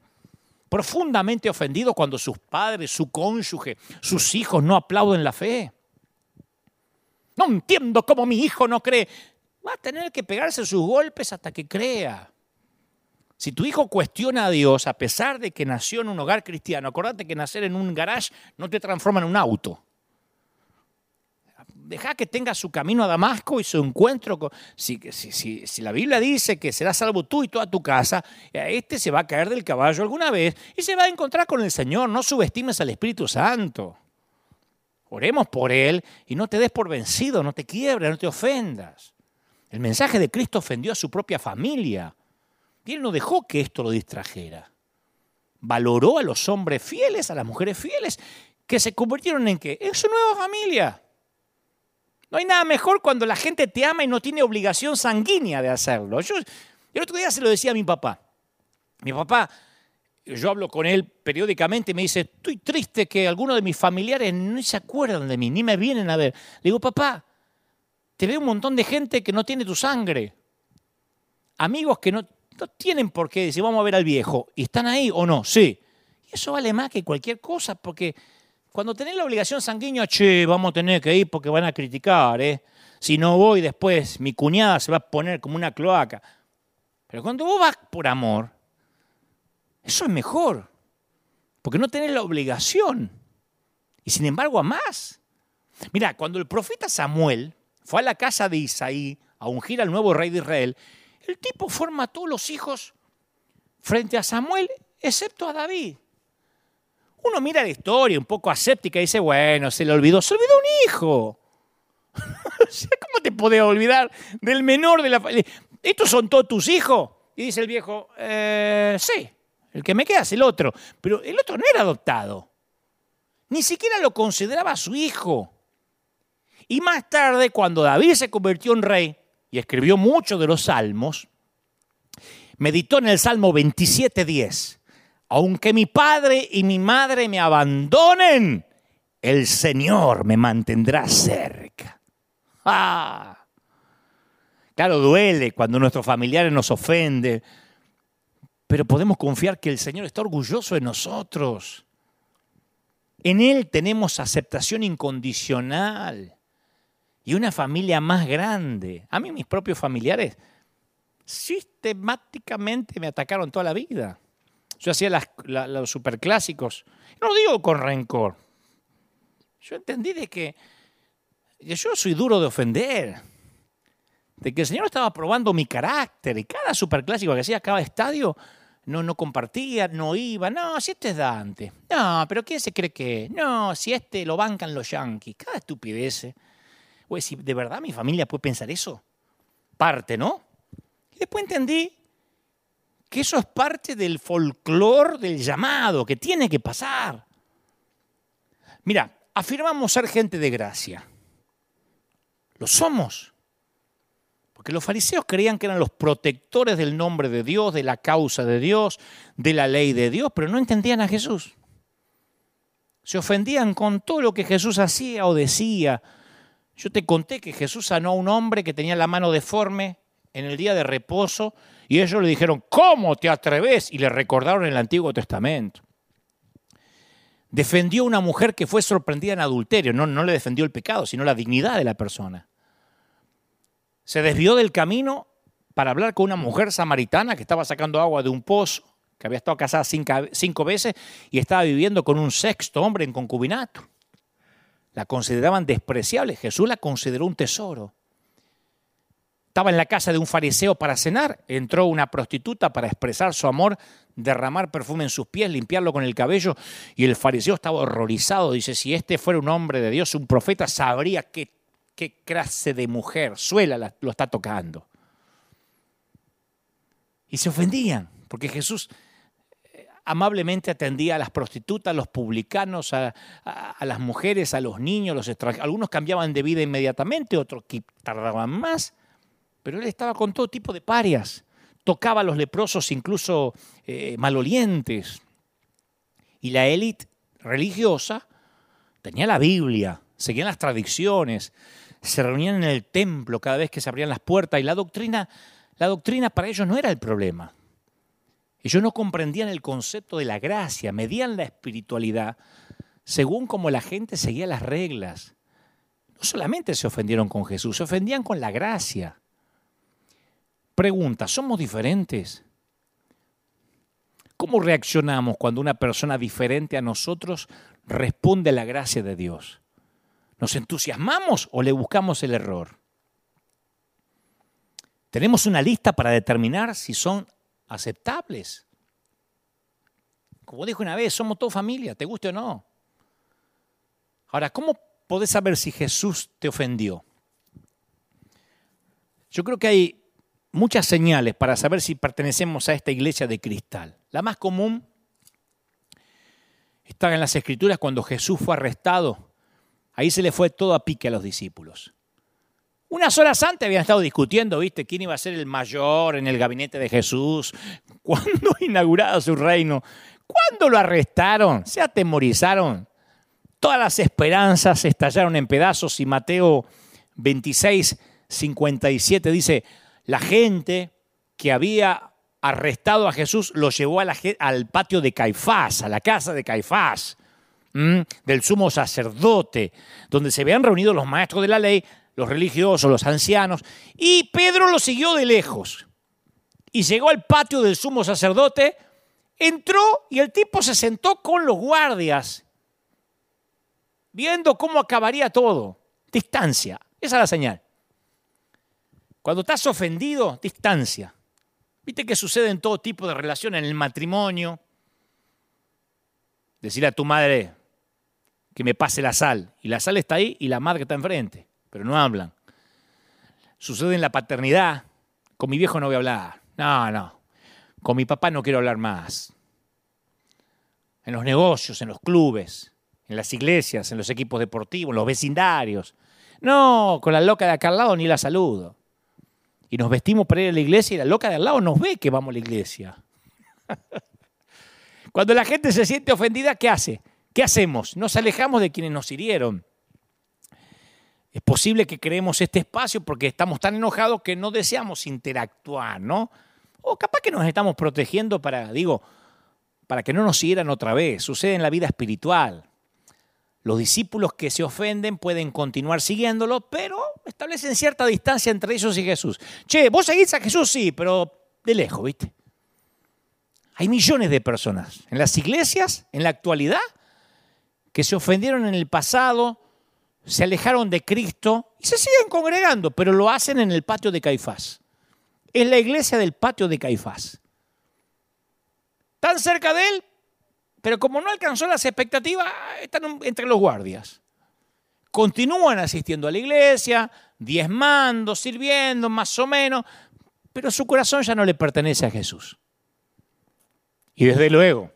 profundamente ofendido cuando sus padres, su cónyuge, sus hijos no aplauden la fe. No entiendo cómo mi hijo no cree. Va a tener que pegarse sus golpes hasta que crea. Si tu hijo cuestiona a Dios a pesar de que nació en un hogar cristiano, acordate que nacer en un garage no te transforma en un auto. Deja que tenga su camino a Damasco y su encuentro con... Si, si, la Biblia dice que será salvo tú y toda tu casa, este se va a caer del caballo alguna vez y se va a encontrar con el Señor. No subestimes al Espíritu Santo. Oremos por él y no te des por vencido, no te quiebres, no te ofendas. El mensaje de Cristo ofendió a su propia familia. Y él no dejó que esto lo distrajera. Valoró a los hombres fieles, a las mujeres fieles, que se convirtieron en qué? En su nueva familia. No hay nada mejor cuando la gente te ama y no tiene obligación sanguínea de hacerlo. Yo, el otro día se lo decía a mi papá. Mi papá, yo hablo con él periódicamente y me dice, estoy triste que algunos de mis familiares no se acuerdan de mí, ni me vienen a ver. Le digo, papá, te ve un montón de gente que no tiene tu sangre. Amigos que no, no tienen por qué decir, vamos a ver al viejo. ¿Y están ahí o no? Sí. Y eso vale más que cualquier cosa, porque cuando tenés la obligación sanguínea, che, vamos a tener que ir porque van a criticar, ¿eh? Si no voy después, mi cuñada se va a poner como una cloaca. Pero cuando vos vas por amor, eso es mejor, porque no tenés la obligación. Y sin embargo, amás. Mira, cuando el profeta Samuel fue a la casa de Isaí a ungir al nuevo rey de Israel, el tipo forma todos los hijos frente a Samuel, excepto a David. Uno mira la historia un poco aséptica y dice, bueno, se le olvidó, se olvidó un hijo. ¿Cómo te podés olvidar del menor de la familia? ¿Estos son todos tus hijos? Y dice el viejo, eh, sí, el que me queda es el otro. Pero el otro no era adoptado. Ni siquiera lo consideraba su hijo. Y más tarde, cuando David se convirtió en rey y escribió muchos de los salmos, meditó en el Salmo 27.10. Aunque mi padre y mi madre me abandonen, el Señor me mantendrá cerca. ¡Ah! Claro, duele cuando nuestros familiares nos ofenden, pero podemos confiar que el Señor está orgulloso de nosotros. En Él tenemos aceptación incondicional y una familia más grande. A mí mis propios familiares sistemáticamente me atacaron toda la vida. Yo hacía los superclásicos. No digo con rencor. Yo entendí de que yo soy duro de ofender. De que el Señor estaba probando mi carácter. Y cada superclásico que hacía, cada estadio, no, no compartía, no iba. No, si este es Dante. No, pero ¿quién se cree que? No, si este lo bancan los yanquis. Cada estupidez. Oye, si de verdad mi familia puede pensar eso. Parte, ¿no? Y después entendí que eso es parte del folclore del llamado, que tiene que pasar. Mira, afirmamos ser gente de gracia. Lo somos. Porque los fariseos creían que eran los protectores del nombre de Dios, de la causa de Dios, de la ley de Dios, pero no entendían a Jesús. Se ofendían con todo lo que Jesús hacía o decía. Yo te conté que Jesús sanó a un hombre que tenía la mano deforme en el día de reposo y ellos le dijeron, ¿cómo te atreves? Y le recordaron el Antiguo Testamento. Defendió a una mujer que fue sorprendida en adulterio, no, no le defendió el pecado, sino la dignidad de la persona. Se desvió del camino para hablar con una mujer samaritana que estaba sacando agua de un pozo, que había estado casada cinco veces y estaba viviendo con un sexto hombre en concubinato. La consideraban despreciable, Jesús la consideró un tesoro. Estaba en la casa de un fariseo para cenar, entró una prostituta para expresar su amor, derramar perfume en sus pies, limpiarlo con el cabello, y el fariseo estaba horrorizado. Dice, si este fuera un hombre de Dios, un profeta, sabría qué, qué clase de mujer, suela lo está tocando. Y se ofendían, porque Jesús amablemente atendía a las prostitutas, a los publicanos, a, las mujeres, a los niños, los. Algunos cambiaban de vida inmediatamente, otros tardaban más pero él estaba con todo tipo de parias. Tocaba a los leprosos incluso eh, malolientes. Y la élite religiosa tenía la Biblia, seguían las tradiciones, se reunían en el templo cada vez que se abrían las puertas y la doctrina, la doctrina para ellos no era el problema. Ellos no comprendían el concepto de la gracia, medían la espiritualidad según como la gente seguía las reglas. No solamente se ofendieron con Jesús, se ofendían con la gracia. Pregunta, ¿somos diferentes? ¿Cómo reaccionamos cuando una persona diferente a nosotros responde a la gracia de Dios? ¿Nos entusiasmamos o le buscamos el error? Tenemos una lista para determinar si son aceptables. Como dijo una vez, somos toda familia, te guste o no. Ahora, ¿cómo podés saber si Jesús te ofendió? Yo creo que hay muchas señales para saber si pertenecemos a esta iglesia de cristal. La más común está en las escrituras cuando Jesús fue arrestado. Ahí se le fue todo a pique a los discípulos. Unas horas antes habían estado discutiendo, ¿viste? ¿Quién iba a ser el mayor en el gabinete de Jesús? ¿Cuándo inaugurado su reino? ¿Cuándo lo arrestaron? Se atemorizaron. Todas las esperanzas estallaron en pedazos y Mateo 26, 57 dice, la gente que había arrestado a Jesús lo llevó al patio de Caifás, a la casa de Caifás, del sumo sacerdote, donde se habían reunido los maestros de la ley, los religiosos, los ancianos, y Pedro lo siguió de lejos. Y llegó al patio del sumo sacerdote, entró y el tipo se sentó con los guardias, viendo cómo acabaría todo. Distancia, esa es la señal. Cuando estás ofendido, distancia. Viste que sucede en todo tipo de relaciones, en el matrimonio. Decirle a tu madre que me pase la sal. Y la sal está ahí y la madre está enfrente pero no hablan. Sucede en la paternidad. Con mi viejo no voy a hablar. No, no. Con mi papá no quiero hablar más. En los negocios, en los clubes, en las iglesias, en los equipos deportivos, en los vecindarios. No, con la loca de acá al lado ni la saludo. Y nos vestimos para ir a la iglesia y la loca de al lado nos ve que vamos a la iglesia. Cuando la gente se siente ofendida, ¿qué hace? ¿Qué hacemos? Nos alejamos de quienes nos hirieron. Es posible que creemos este espacio porque estamos tan enojados que no deseamos interactuar, ¿no? O capaz que nos estamos protegiendo para, digo, para que no nos siguieran otra vez. Sucede en la vida espiritual. Los discípulos que se ofenden pueden continuar siguiéndolo, pero establecen cierta distancia entre ellos y Jesús. Che, vos seguís a Jesús, sí, pero de lejos, ¿viste? Hay millones de personas en las iglesias, en la actualidad, que se ofendieron en el pasado, se alejaron de Cristo y se siguen congregando, pero lo hacen en el patio de Caifás. Es la iglesia del patio de Caifás. Tan cerca de él, pero como no alcanzó las expectativas, están entre los guardias. Continúan asistiendo a la iglesia, diezmando, sirviendo, más o menos, pero su corazón ya no le pertenece a Jesús. Y desde luego,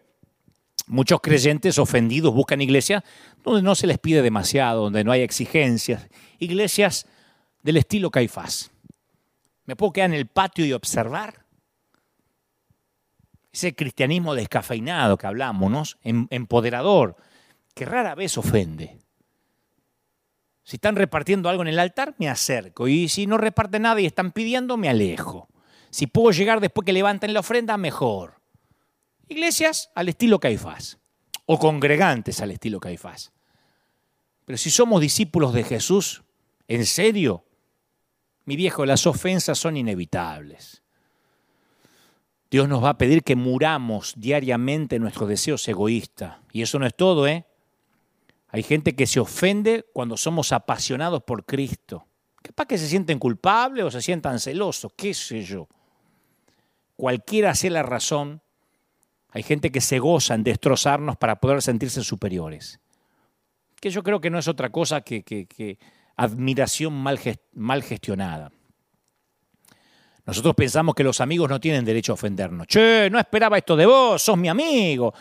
Muchos creyentes ofendidos buscan iglesias donde no se les pide demasiado, donde no hay exigencias. Iglesias del estilo Caifás. ¿Me puedo quedar en el patio y observar? Ese cristianismo descafeinado que hablamos, ¿no? Em, empoderador, que rara vez ofende. Si están repartiendo algo en el altar, me acerco. Y si no reparten nada y están pidiendo, me alejo. Si puedo llegar después que levanten la ofrenda, mejor. Iglesias al estilo Caifás, o congregantes al estilo Caifás. Pero si somos discípulos de Jesús, en serio, mi viejo, las ofensas son inevitables. Dios nos va a pedir que muramos diariamente nuestros deseos egoístas. Y eso no es todo, ¿eh? Hay gente que se ofende cuando somos apasionados por Cristo. Capaz que se sienten culpables o se sientan celosos, qué sé yo. Cualquiera sea la razón, hay gente que se goza en destrozarnos para poder sentirse superiores. Que yo creo que no es otra cosa que, admiración mal, mal gestionada. Nosotros pensamos que los amigos no tienen derecho a ofendernos. Che, no esperaba esto de vos, sos mi amigo.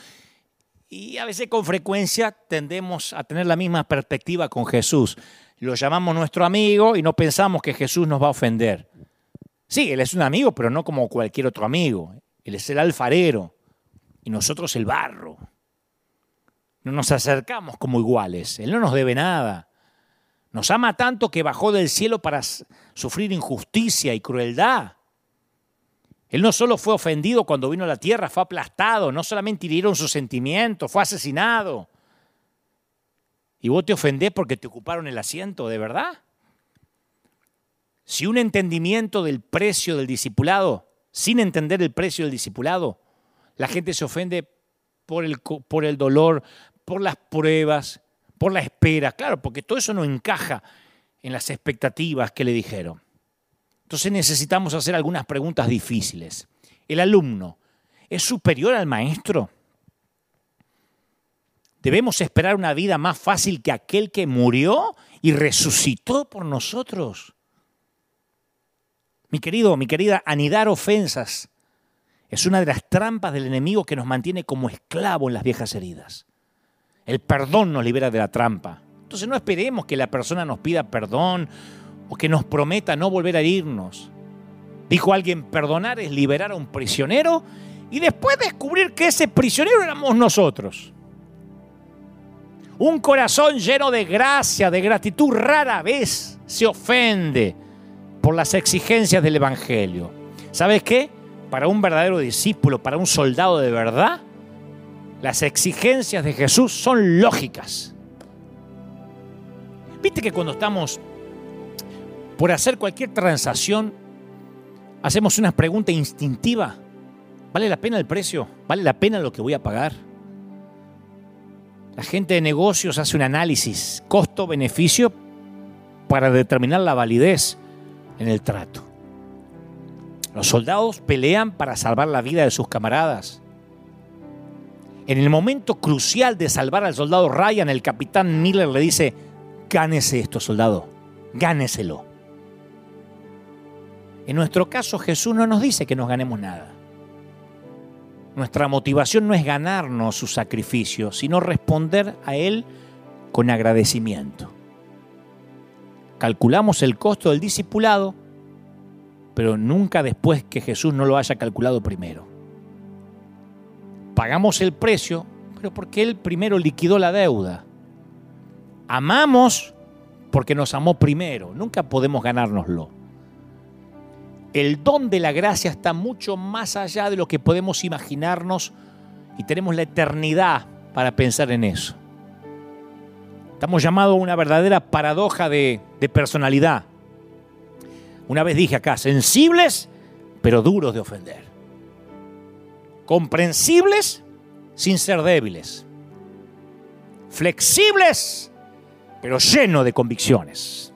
Y a veces con frecuencia tendemos a tener la misma perspectiva con Jesús. Lo llamamos nuestro amigo y no pensamos que Jesús nos va a ofender. Sí, Él es un amigo, pero no como cualquier otro amigo. Él es el alfarero y nosotros el barro. No nos acercamos como iguales, Él no nos debe nada. Nos ama tanto que bajó del cielo para sufrir injusticia y crueldad. Él no solo fue ofendido cuando vino a la tierra, fue aplastado, no solamente hirieron sus sentimientos, fue asesinado. ¿Y vos te ofendés porque te ocuparon el asiento, de verdad? Si un entendimiento del precio del discipulado, sin entender el precio del discipulado, la gente se ofende por el, por el dolor, por las pruebas, por la espera, claro, porque todo eso no encaja en las expectativas que le dijeron. Entonces necesitamos hacer algunas preguntas difíciles. ¿El alumno es superior al maestro? ¿Debemos esperar una vida más fácil que aquel que murió y resucitó por nosotros? Mi querido, mi querida, anidar ofensas es una de las trampas del enemigo que nos mantiene como esclavos en las viejas heridas. El perdón nos libera de la trampa. Entonces no esperemos que la persona nos pida perdón o que nos prometa no volver a irnos. Dijo alguien, perdonar es liberar a un prisionero y después descubrir que ese prisionero éramos nosotros. Un corazón lleno de gracia, de gratitud, rara vez se ofende por las exigencias del Evangelio. ¿Sabes qué? Para un verdadero discípulo, para un soldado de verdad, las exigencias de Jesús son lógicas. Viste que cuando estamos por hacer cualquier transacción, hacemos una pregunta instintiva. ¿Vale la pena el precio? ¿Vale la pena lo que voy a pagar? La gente de negocios hace un análisis costo-beneficio para determinar la validez en el trato. Los soldados pelean para salvar la vida de sus camaradas. En el momento crucial de salvar al soldado Ryan, el capitán Miller le dice, gánese esto, soldado, gáneselo. En nuestro caso, Jesús no nos dice que nos ganemos nada. Nuestra motivación no es ganarnos su sacrificio, sino responder a Él con agradecimiento. Calculamos el costo del discipulado, pero nunca después que Jesús no lo haya calculado primero. Pagamos el precio, pero porque Él primero liquidó la deuda. Amamos porque nos amó primero, nunca podemos ganárnoslo el don de la gracia está mucho más allá de lo que podemos imaginarnos y tenemos la eternidad para pensar en eso. Estamos llamados a una verdadera paradoja de, personalidad. Una vez dije acá, sensibles pero duros de ofender. Comprensibles sin ser débiles. Flexibles pero llenos de convicciones.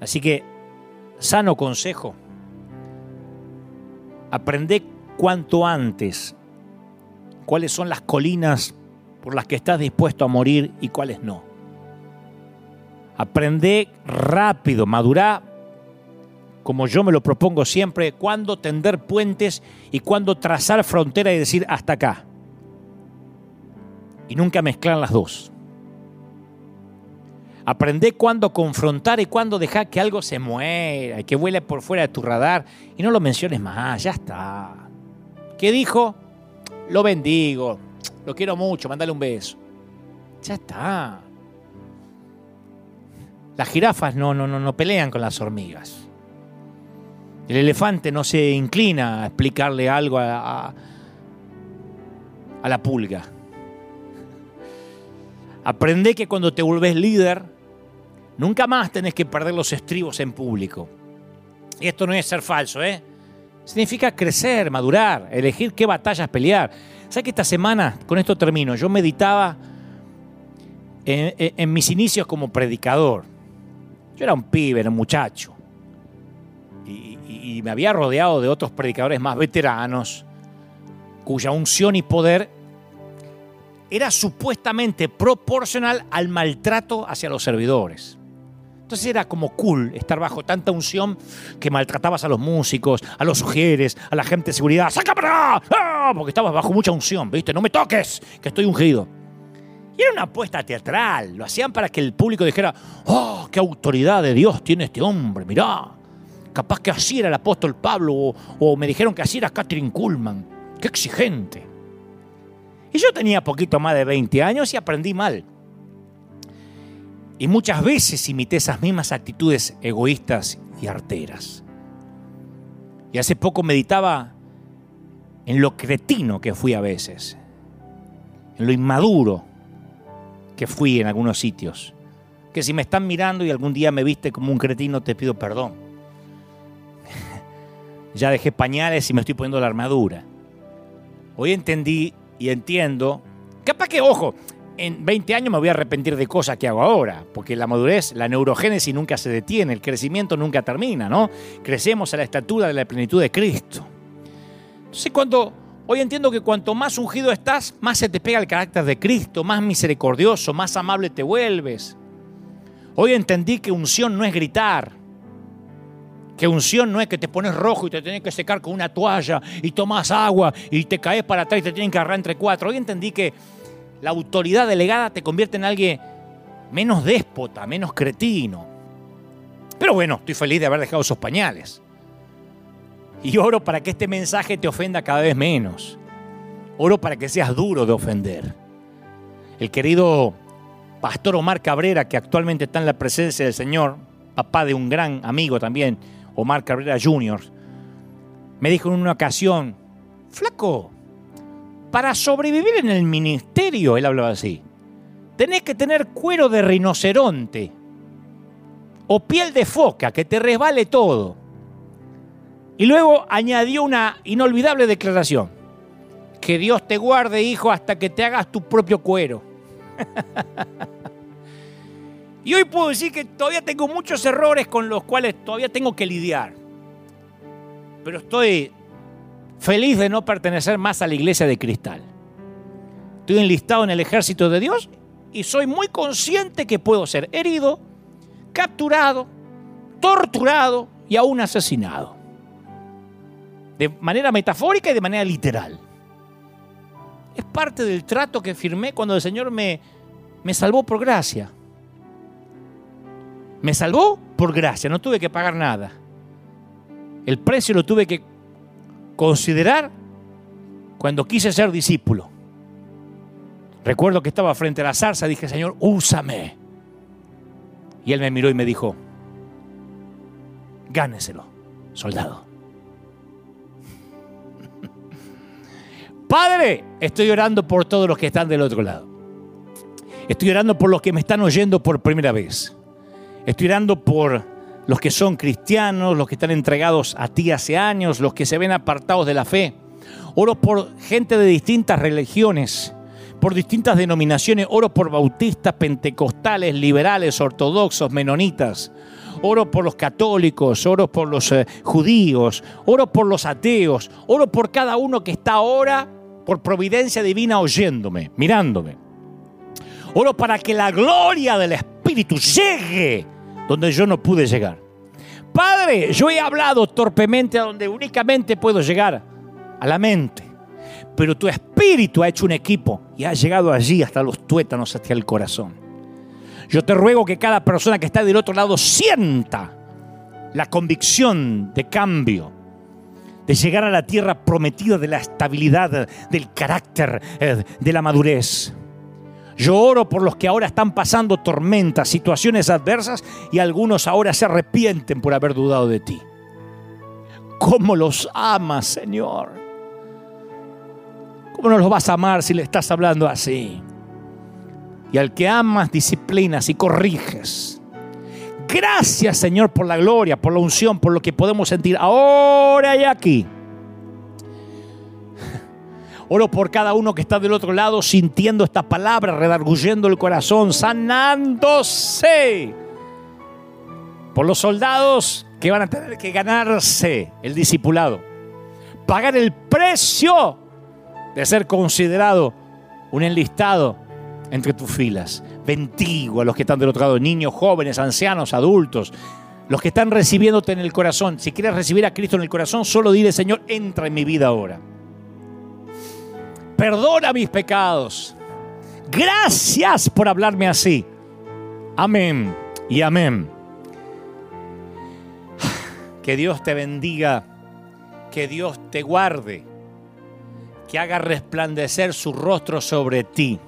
Así que Sano consejo. Aprende cuanto antes cuáles son las colinas por las que estás dispuesto a morir y cuáles no. Aprende rápido, madurá, como yo me lo propongo siempre, cuándo tender puentes y cuándo trazar frontera y decir hasta acá. Y nunca mezclar las dos. Aprende cuándo confrontar y cuándo dejar que algo se muera y que vuele por fuera de tu radar y no lo menciones más, ya está. ¿Qué dijo? Lo bendigo, lo quiero mucho, mándale un beso. Ya está. Las jirafas no, no, no, no pelean con las hormigas. El elefante no se inclina a explicarle algo a, la pulga. Aprende que cuando te vuelves líder, Nunca más tenés que perder los estribos en público. Y esto no es ser falso, ¿eh? Significa crecer, madurar, elegir qué batallas pelear. ¿Sabes que esta semana, con esto termino, yo meditaba en, mis inicios como predicador? Yo era un pibe, era un muchacho. Y, me había rodeado de otros predicadores más veteranos, cuya unción y poder era supuestamente proporcional al maltrato hacia los servidores. Entonces era como cool estar bajo tanta unción que maltratabas a los músicos, a los sugieres, a la gente de seguridad. ¡Saca para ¡Ah! Porque estabas bajo mucha unción, ¿viste? No me toques, que estoy ungido. Y era una apuesta teatral. Lo hacían para que el público dijera, ¡oh, qué autoridad de Dios tiene este hombre! Mirá, capaz que así era el apóstol Pablo o, me dijeron que así era Catherine Kuhlman. ¡Qué exigente! Y yo tenía poquito más de 20 años y aprendí mal. Y muchas veces imité esas mismas actitudes egoístas y arteras. Y hace poco meditaba en lo cretino que fui a veces, en lo inmaduro que fui en algunos sitios. Que si me están mirando y algún día me viste como un cretino, te pido perdón. Ya dejé pañales y me estoy poniendo la armadura. Hoy entendí y entiendo, capaz que, ojo, en 20 años me voy a arrepentir de cosas que hago ahora, porque la madurez, la neurogénesis nunca se detiene, el crecimiento nunca termina, ¿no? Crecemos a la estatura de la plenitud de Cristo. Entonces, cuando hoy entiendo que cuanto más ungido estás, más se te pega el carácter de Cristo, más misericordioso, más amable te vuelves. Hoy entendí que unción no es gritar, que unción no es que te pones rojo y te tienes que secar con una toalla y tomas agua y te caes para atrás y te tienen que agarrar entre cuatro. Hoy entendí que la autoridad delegada te convierte en alguien menos déspota, menos cretino. Pero bueno, estoy feliz de haber dejado esos pañales. Y oro para que este mensaje te ofenda cada vez menos. Oro para que seas duro de ofender. El querido pastor Omar Cabrera, que actualmente está en la presencia del Señor, papá de un gran amigo también, Omar Cabrera Jr., me dijo en una ocasión, flaco, para sobrevivir en el ministerio, él hablaba así, tenés que tener cuero de rinoceronte o piel de foca, que te resbale todo. Y luego añadió una inolvidable declaración. Que Dios te guarde, hijo, hasta que te hagas tu propio cuero. y hoy puedo decir que todavía tengo muchos errores con los cuales todavía tengo que lidiar. Pero estoy feliz de no pertenecer más a la iglesia de cristal. Estoy enlistado en el ejército de Dios y soy muy consciente que puedo ser herido, capturado, torturado y aún asesinado. De manera metafórica y de manera literal. Es parte del trato que firmé cuando el Señor me, me salvó por gracia. Me salvó por gracia, no tuve que pagar nada. El precio lo tuve que considerar cuando quise ser discípulo. Recuerdo que estaba frente a la zarza, dije, Señor, úsame. Y él me miró y me dijo, gáneselo, soldado. Padre, estoy orando por todos los que están del otro lado. Estoy orando por los que me están oyendo por primera vez. Estoy orando por los que son cristianos, los que están entregados a ti hace años, los que se ven apartados de la fe. Oro por gente de distintas religiones, por distintas denominaciones. Oro por bautistas, pentecostales, liberales, ortodoxos, menonitas. Oro por los católicos, oro por los eh, judíos, oro por los ateos, oro por cada uno que está ahora, por providencia divina, oyéndome, mirándome. Oro para que la gloria del Espíritu llegue donde yo no pude llegar. Padre, yo he hablado torpemente a donde únicamente puedo llegar, a la mente. Pero tu espíritu ha hecho un equipo y ha llegado allí hasta los tuétanos, hasta el corazón. Yo te ruego que cada persona que está del otro lado sienta la convicción de cambio, de llegar a la tierra prometida de la estabilidad, del carácter, eh, de la madurez. Yo oro por los que ahora están pasando tormentas, situaciones adversas y algunos ahora se arrepienten por haber dudado de ti. ¿Cómo los amas, Señor? ¿Cómo no los vas a amar si le estás hablando así? Y al que amas, disciplinas y corriges. Gracias, Señor, por la gloria, por la unción, por lo que podemos sentir ahora y aquí. Oro por cada uno que está del otro lado sintiendo esta palabra, redarguyendo el corazón, sanándose. Por los soldados que van a tener que ganarse el discipulado. Pagar el precio de ser considerado un enlistado entre tus filas. Bendigo a los que están del otro lado, niños, jóvenes, ancianos, adultos, los que están recibiéndote en el corazón. Si quieres recibir a Cristo en el corazón, solo dile, Señor, entra en mi vida ahora perdona mis pecados. Gracias por hablarme así. Amén y amén. Que Dios te bendiga, que Dios te guarde, que haga resplandecer su rostro sobre ti.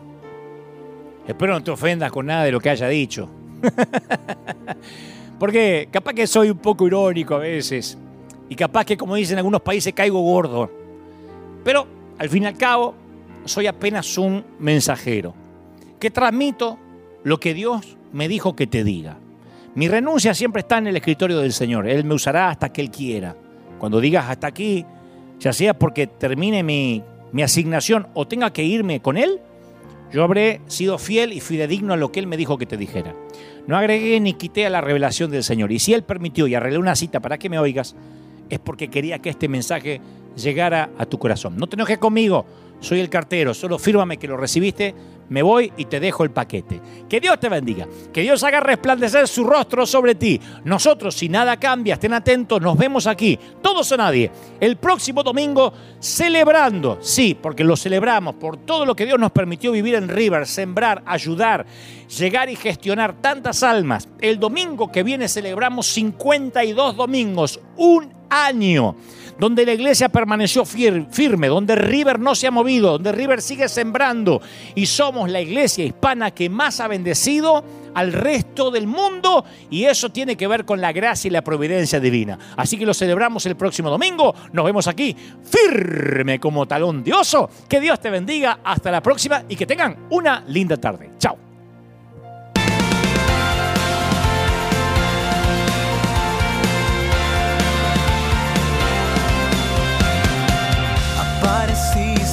Espero no te ofendas con nada de lo que haya dicho. Porque capaz que soy un poco irónico a veces. y capaz que, como dicen en algunos países, caigo gordo. Pero al fin y al cabo, soy apenas un mensajero que transmito lo que Dios me dijo que te diga. Mi renuncia siempre está en el escritorio del Señor. Él me usará hasta que Él quiera. Cuando digas hasta aquí, ya sea porque termine mi, mi asignación o tenga que irme con Él, yo habré sido fiel y fidedigno a lo que Él me dijo que te dijera. No agregué ni quité a la revelación del Señor. Y si Él permitió y arreglé una cita para que me oigas, es porque quería que este mensaje llegara a tu corazón. No te enojes conmigo, soy el cartero, solo fírmame que lo recibiste, me voy y te dejo el paquete. Que Dios te bendiga, que Dios haga resplandecer su rostro sobre ti. Nosotros, si nada cambia, estén atentos, nos vemos aquí, todos o nadie, el próximo domingo celebrando, sí, porque lo celebramos por todo lo que Dios nos permitió vivir en River, sembrar, ayudar, llegar y gestionar tantas almas. El domingo que viene celebramos 52 domingos, un año donde la iglesia permaneció firme, donde River no se ha movido, donde River sigue sembrando y somos la iglesia hispana que más ha bendecido al resto del mundo y eso tiene que ver con la gracia y la providencia divina. Así que lo celebramos el próximo domingo, nos vemos aquí firme como talón de oso. Que Dios te bendiga, hasta la próxima y que tengan una linda tarde. Chao.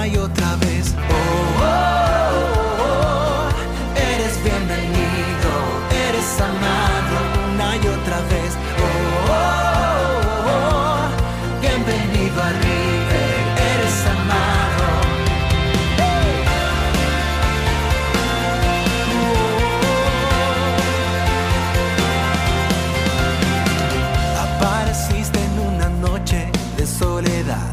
una y otra vez. Oh, oh, oh, eres bienvenido, eres amado una y otra vez. Oh, bienvenido a River, eres amado. Apareciste en una noche de soledad,